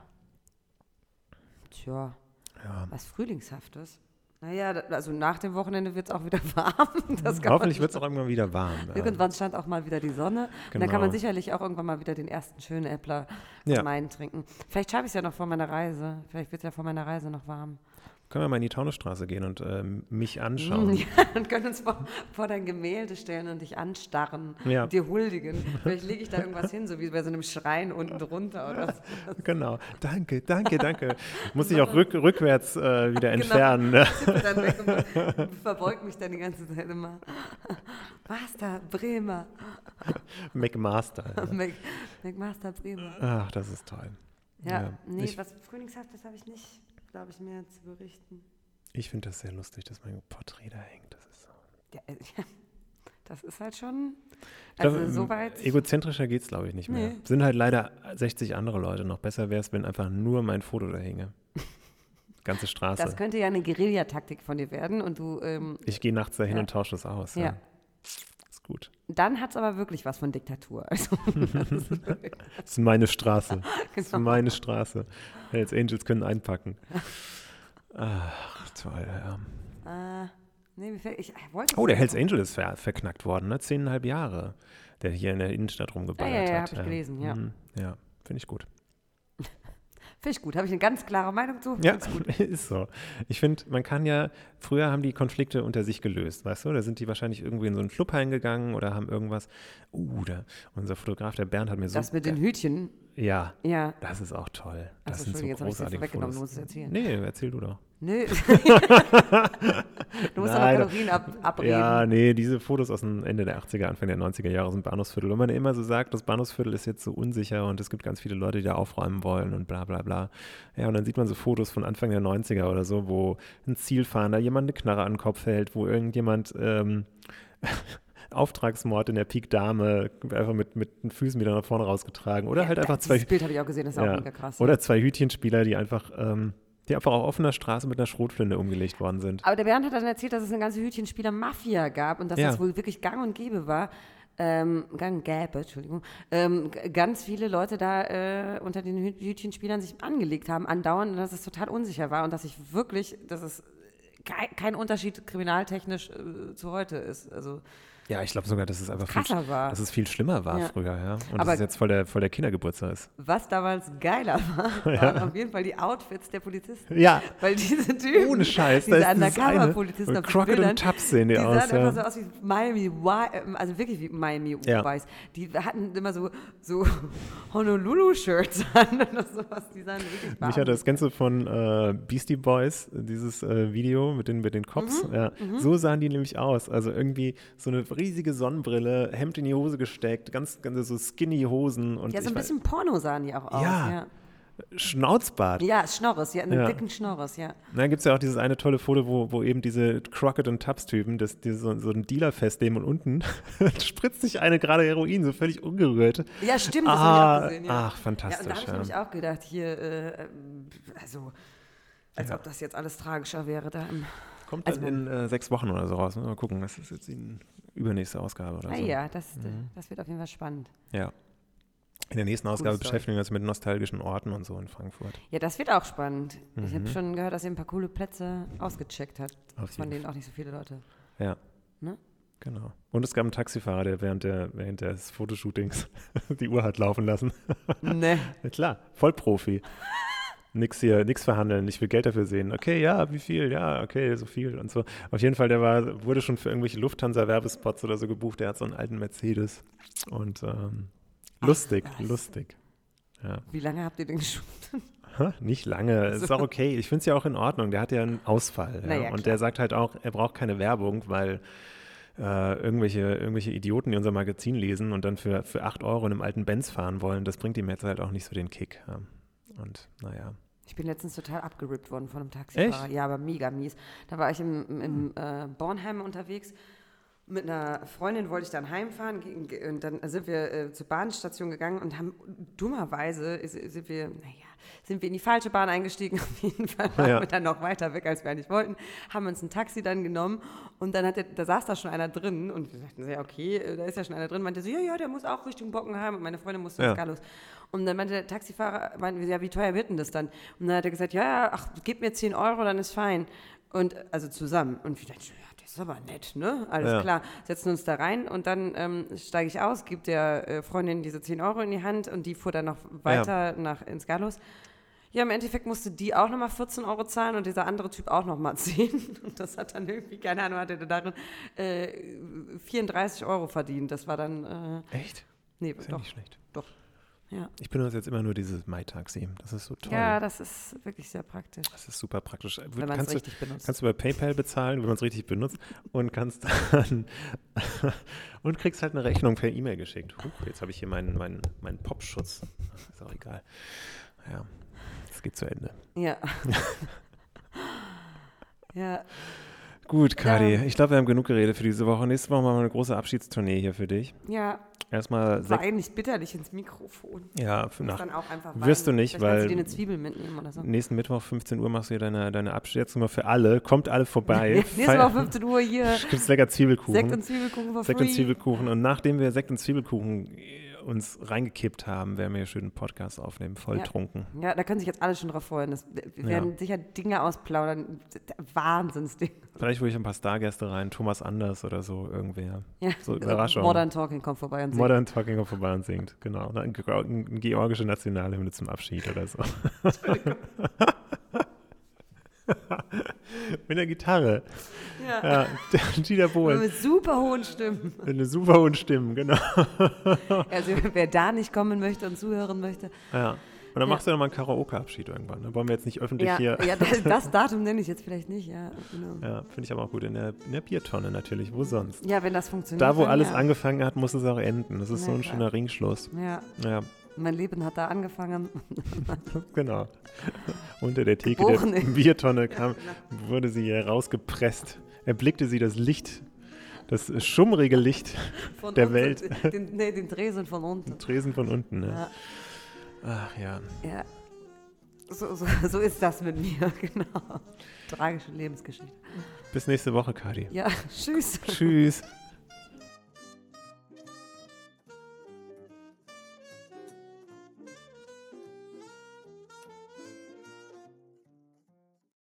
tja, Ja. was Frühlingshaftes. Naja, also nach dem Wochenende wird es auch wieder [laughs] warm. Das Hoffentlich wird es auch irgendwann wieder warm. Irgendwann stand auch mal wieder die Sonne. Und dann kann man Genau. sicherlich auch irgendwann mal wieder den ersten schönen Äppler Ja. Main trinken. Vielleicht schaffe ich es ja noch vor meiner Reise. Vielleicht wird es ja vor meiner Reise noch warm. Können wir mal in die Taunusstraße gehen und ähm, mich anschauen? [laughs] Ja, und können uns vor, vor dein Gemälde stellen und dich anstarren, Ja. dir huldigen. Vielleicht lege ich da [laughs] irgendwas hin, so wie bei so einem Schrein unten drunter oder [laughs] so. Genau. Danke, danke, danke. Muss ich auch rück, rückwärts äh, wieder Genau. entfernen. Ne? Zippe dann weg und verbeug mich dann die ganze Zeit immer. Master Bremer. McMaster. Ja. Mac, McMaster Bremer. Ach, das ist toll. Ja, Ja, nee, ich- was Frühlingshaftes habe ich nicht, glaube ich, mehr zu berichten. Ich finde das sehr lustig, dass mein Porträt da hängt. Das ist so. Ja, äh, Das ist halt schon. Glaub, Also m- soweit. Egozentrischer geht es, glaube ich, nicht mehr. Nee. Sind halt leider 60 andere Leute. Noch besser wäre es, wenn einfach nur mein Foto da hinge. [laughs] Ganze Straße. Das könnte ja eine Guerillataktik von dir werden und du. Ähm, ich gehe nachts dahin Ja. und tausche das aus. Ja. Ist gut. dann hat es aber wirklich was von Diktatur. [laughs] Also, [laughs] Das ist meine Straße. [laughs] Das ist genau. meine Straße. Hells Angels können einpacken. Ach, toll, ja. äh, nee, ich, ich. Oh, der Hells Angel ist ver verknackt worden, ne? Zehneinhalb Jahre, der hier in der Innenstadt rumgeballert Ja, ja, ja, hat. hab ich gelesen, ja. Mhm, ja, finde ich gut. Finde ich gut. Habe ich eine ganz klare Meinung zu? Ja, [laughs] ist so. Ich finde, man kann ja, früher haben die Konflikte unter sich gelöst, weißt du? Da sind die wahrscheinlich irgendwie in so einen Club reingegangen oder haben irgendwas. Uh, da, unser Fotograf, der Bernd, hat mir so. Das mit den Hütchen. ja, Ja. das ist auch toll. Ach Das so, sind so jetzt großartige vorweggenommen. Du Fotos. musst es erzählen. Nee, erzähl du doch. Nö. [laughs] [laughs] du musst doch noch Nein, Kalorien ab, abreden. Ja, nee, diese Fotos aus dem Ende der 80er, Anfang der 90er Jahre dem Bahnhofsviertel. Und man immer so sagt, das Bahnhofsviertel ist jetzt so unsicher und es gibt ganz viele Leute, die da aufräumen wollen und bla bla bla. Ja, und dann sieht man so Fotos von Anfang der 90er oder so, wo ein Zielfahnder jemand eine Knarre an den Kopf hält, wo irgendjemand ähm, [laughs] Auftragsmord in der Pik Dame einfach mit, mit den Füßen wieder nach vorne rausgetragen. Oder halt einfach zwei, Bild habe ich auch gesehen, das ist auch ja, mega krass. oder zwei Hütchenspieler, die einfach, ähm, die einfach auf offener Straße mit einer Schrotflinte umgelegt worden sind. Aber der Bernd hat dann erzählt, dass es eine ganze Hütchenspieler-Mafia gab und dass Ja. das wohl wirklich gang und gäbe war. Ähm, gang gäbe, Entschuldigung, ähm, ganz viele Leute da äh, unter den Hü- Hütchenspielern sich angelegt haben, andauernd, und dass es total unsicher war und dass ich wirklich, dass es kei- kein Unterschied kriminaltechnisch äh, zu heute ist. Also Ja, ich glaube sogar, dass es einfach viel, war. dass es viel schlimmer war Ja. früher, ja. Und Aber- dass es jetzt voll der, voll der Kindergeburtstag ist. Was damals geiler war, [laughs] waren auf jeden Fall die Outfits der Polizisten. Ja, Weil diese Typen, ohne Scheiß. diese da ist Undercover-Polizisten auf Crockett Bildern, und Tubbs sehen die, die aus, sahen ja. einfach so aus wie Miami Vice, also wirklich wie Miami Ja. Vice. Die hatten immer so, so [laughs] Honolulu-Shirts an [laughs] oder sowas. Die sahen wirklich Mich hat das, du von äh, Beastie Boys, dieses äh, Video mit den, mit den Cops? Mhm, Ja, so sahen die nämlich aus. Also irgendwie so eine riesige Sonnenbrille, Hemd in die Hose gesteckt, ganz, ganz so skinny Hosen und Ja, so ein bisschen Porno sahen die auch aus. Ja. Ja, Schnauzbart. ja Schnorres, ja, einen Ja. dicken Schnorres, ja. Dann gibt es ja auch dieses eine tolle Foto, wo, wo eben diese Crockett und Tubbs-Typen, das, die so, so einen Dealer festnehmen und unten [laughs] spritzt sich eine gerade Heroin, so völlig ungerührt. Ja, stimmt, das Ah, habe ich auch gesehen. Ja. ach, ja, und fantastisch. da habe ich Ja, nämlich auch gedacht, hier, äh, ähm, also, als ob das jetzt alles tragischer wäre da im Kommt also- dann in äh, sechs Wochen oder so raus. ne? Mal gucken, das ist jetzt die übernächste Ausgabe oder Ah so. ja, das, Mhm. das wird auf jeden Fall spannend. Ja. In der nächsten Ausgabe beschäftigen wir uns mit nostalgischen Orten und so in Frankfurt. Ja, das wird auch spannend. Ich Mhm. habe schon gehört, dass ihr ein paar coole Plätze ausgecheckt hat, Auf von denen auch nicht so viele Leute. Ja. Ne? Genau. Und es gab einen Taxifahrer, der während, der während des Fotoshootings [laughs] die Uhr hat laufen lassen. ne. [laughs] Klar, Vollprofi. Nix hier, nix verhandeln, ich will Geld dafür sehen. Okay, ja, wie viel? Ja, okay, so viel und so. Auf jeden Fall, der war, wurde schon für irgendwelche Lufthansa-Werbespots oder so gebucht. Der hat so einen alten Mercedes. Und ähm, lustig, was. lustig. Ja. Wie lange habt ihr den geschult? [laughs] Ha, Nicht lange, ist auch okay. Ich finde es ja auch in Ordnung. Der hat ja einen Ausfall. Ja? Naja, und der sagt halt auch, er braucht keine Werbung, weil äh, irgendwelche, irgendwelche Idioten, die unser Magazin lesen und dann für, für 8 Euro in einem alten Benz fahren wollen, das bringt ihm jetzt halt auch nicht so den Kick. Ja? Und naja. Ich bin letztens total abgerippt worden von einem Taxifahrer. Ja, aber mega mies. Da war ich im, im, im äh, Bornheim unterwegs. Mit einer Freundin wollte ich dann heimfahren und dann sind wir äh, zur Bahnstation gegangen und haben dummerweise sind wir, naja, sind wir in die falsche Bahn eingestiegen. [laughs] Auf jeden Fall waren Ja. wir dann noch weiter weg, als wir eigentlich wollten. Haben uns ein Taxi dann genommen und dann hat der, da saß da schon einer drin und wir sagten so, ja okay, äh, da ist ja schon einer drin. Meinte so, ja, ja, der muss auch Richtung Bockenheim und meine Freundin musste Ja. ins Gallus. Und dann meinte der Taxifahrer, meinten wir, ja, wie teuer wird denn das dann? Und dann hat er gesagt, ja, ja, ach, gib mir 10 Euro, dann ist fein. Und also zusammen. Und wir dachten, ja, das ist aber nett, ne? Alles Ja. klar. Setzen uns da rein und dann ähm, steige ich aus, gebe der äh, Freundin diese 10 Euro in die Hand und die fuhr dann noch weiter nach ins Gallus. Ja, im Endeffekt musste die auch nochmal 14 Euro zahlen und dieser andere Typ auch nochmal 10. [laughs] Und das hat dann irgendwie, keine Ahnung, hat er darin äh, 34 Euro verdient. Das war dann, äh, Echt? nee, Ist ja doch, nicht schlecht. Ja. Ich benutze jetzt immer nur dieses Mai-Taxi. Das ist so toll. Ja, das ist wirklich sehr praktisch, das ist super praktisch. wenn man es kannst, du, richtig benutzt. kannst du bei PayPal bezahlen, wenn man es richtig benutzt und kannst dann [laughs] und kriegst halt eine Rechnung per E-Mail geschickt. Huch, jetzt habe ich hier meinen, meinen, meinen Popschutz. Ist auch egal. Ja, es geht zu Ende. Ja. [laughs] ja, Gut, Kadi, ich glaube, wir haben genug geredet für diese Woche. Nächste Woche machen wir eine große Abschiedstournee hier für dich. Ja, Erstmal sechs. nicht bitterlich ins Mikrofon. Ja, Muss nach, dann auch einfach wirst weinen. du nicht, Vielleicht kannst weil- du dir eine Zwiebel mitnehmen oder so. nächsten Mittwoch, 15 Uhr, machst du hier deine, deine Abschiedsnummer für alle. Kommt alle vorbei. [laughs] Nächste Woche 15 Uhr hier. [laughs] Gibt's lecker Zwiebelkuchen. Sekt und Zwiebelkuchen for Sekt und Zwiebelkuchen. Und nachdem wir Sekt und Zwiebelkuchen uns reingekippt haben, werden wir hier schön einen Podcast aufnehmen, voll Ja. Ja, da können sich jetzt alle schon drauf freuen. Das, wir werden sicher Dinge ausplaudern. Wahnsinnsding. Vielleicht hole ich ein paar Stargäste rein, Thomas Anders oder so, irgendwer. Ja. So Überraschung. Modern Talking kommt vorbei und singt. Modern Talking auf vorbei und singt, genau. Ein, Ge- ein georgische Nationalhymne zum Abschied oder so. [laughs] [laughs] Mit der Gitarre. Ja. Ja, [laughs] Dieter Bohlen. Mit super hohen Stimmen. Eine super hohen Stimmen, genau. [laughs] Also wer da nicht kommen möchte und zuhören möchte. Ja. Und dann Ja. machst du ja nochmal einen Karaoke-Abschied irgendwann. Da wollen wir jetzt nicht öffentlich Ja, hier. ja das, das Datum nenne ich jetzt vielleicht nicht. Ja, genau. Ja, finde ich aber auch gut. In der, in der Biertonne natürlich. Wo sonst? ja wenn das funktioniert. Da, wo dann alles ja. angefangen hat, muss es auch enden. Das ist so ein klar. schöner Ringschluss. Ja, Ja, mein Leben hat da angefangen. [laughs] genau. Unter der Theke Geboren der Biertonne kam, wurde sie herausgepresst. Erblickte sie das Licht, das schummrige Licht, Von Der unten, Welt. [laughs] Den, nee, den Tresen von unten. Tresen von unten. Ne? Ja, Ach ja. ja. So, so, so ist das mit mir, [laughs] genau. Tragische Lebensgeschichte. Bis nächste Woche, Kadi. Ja, tschüss. Tschüss.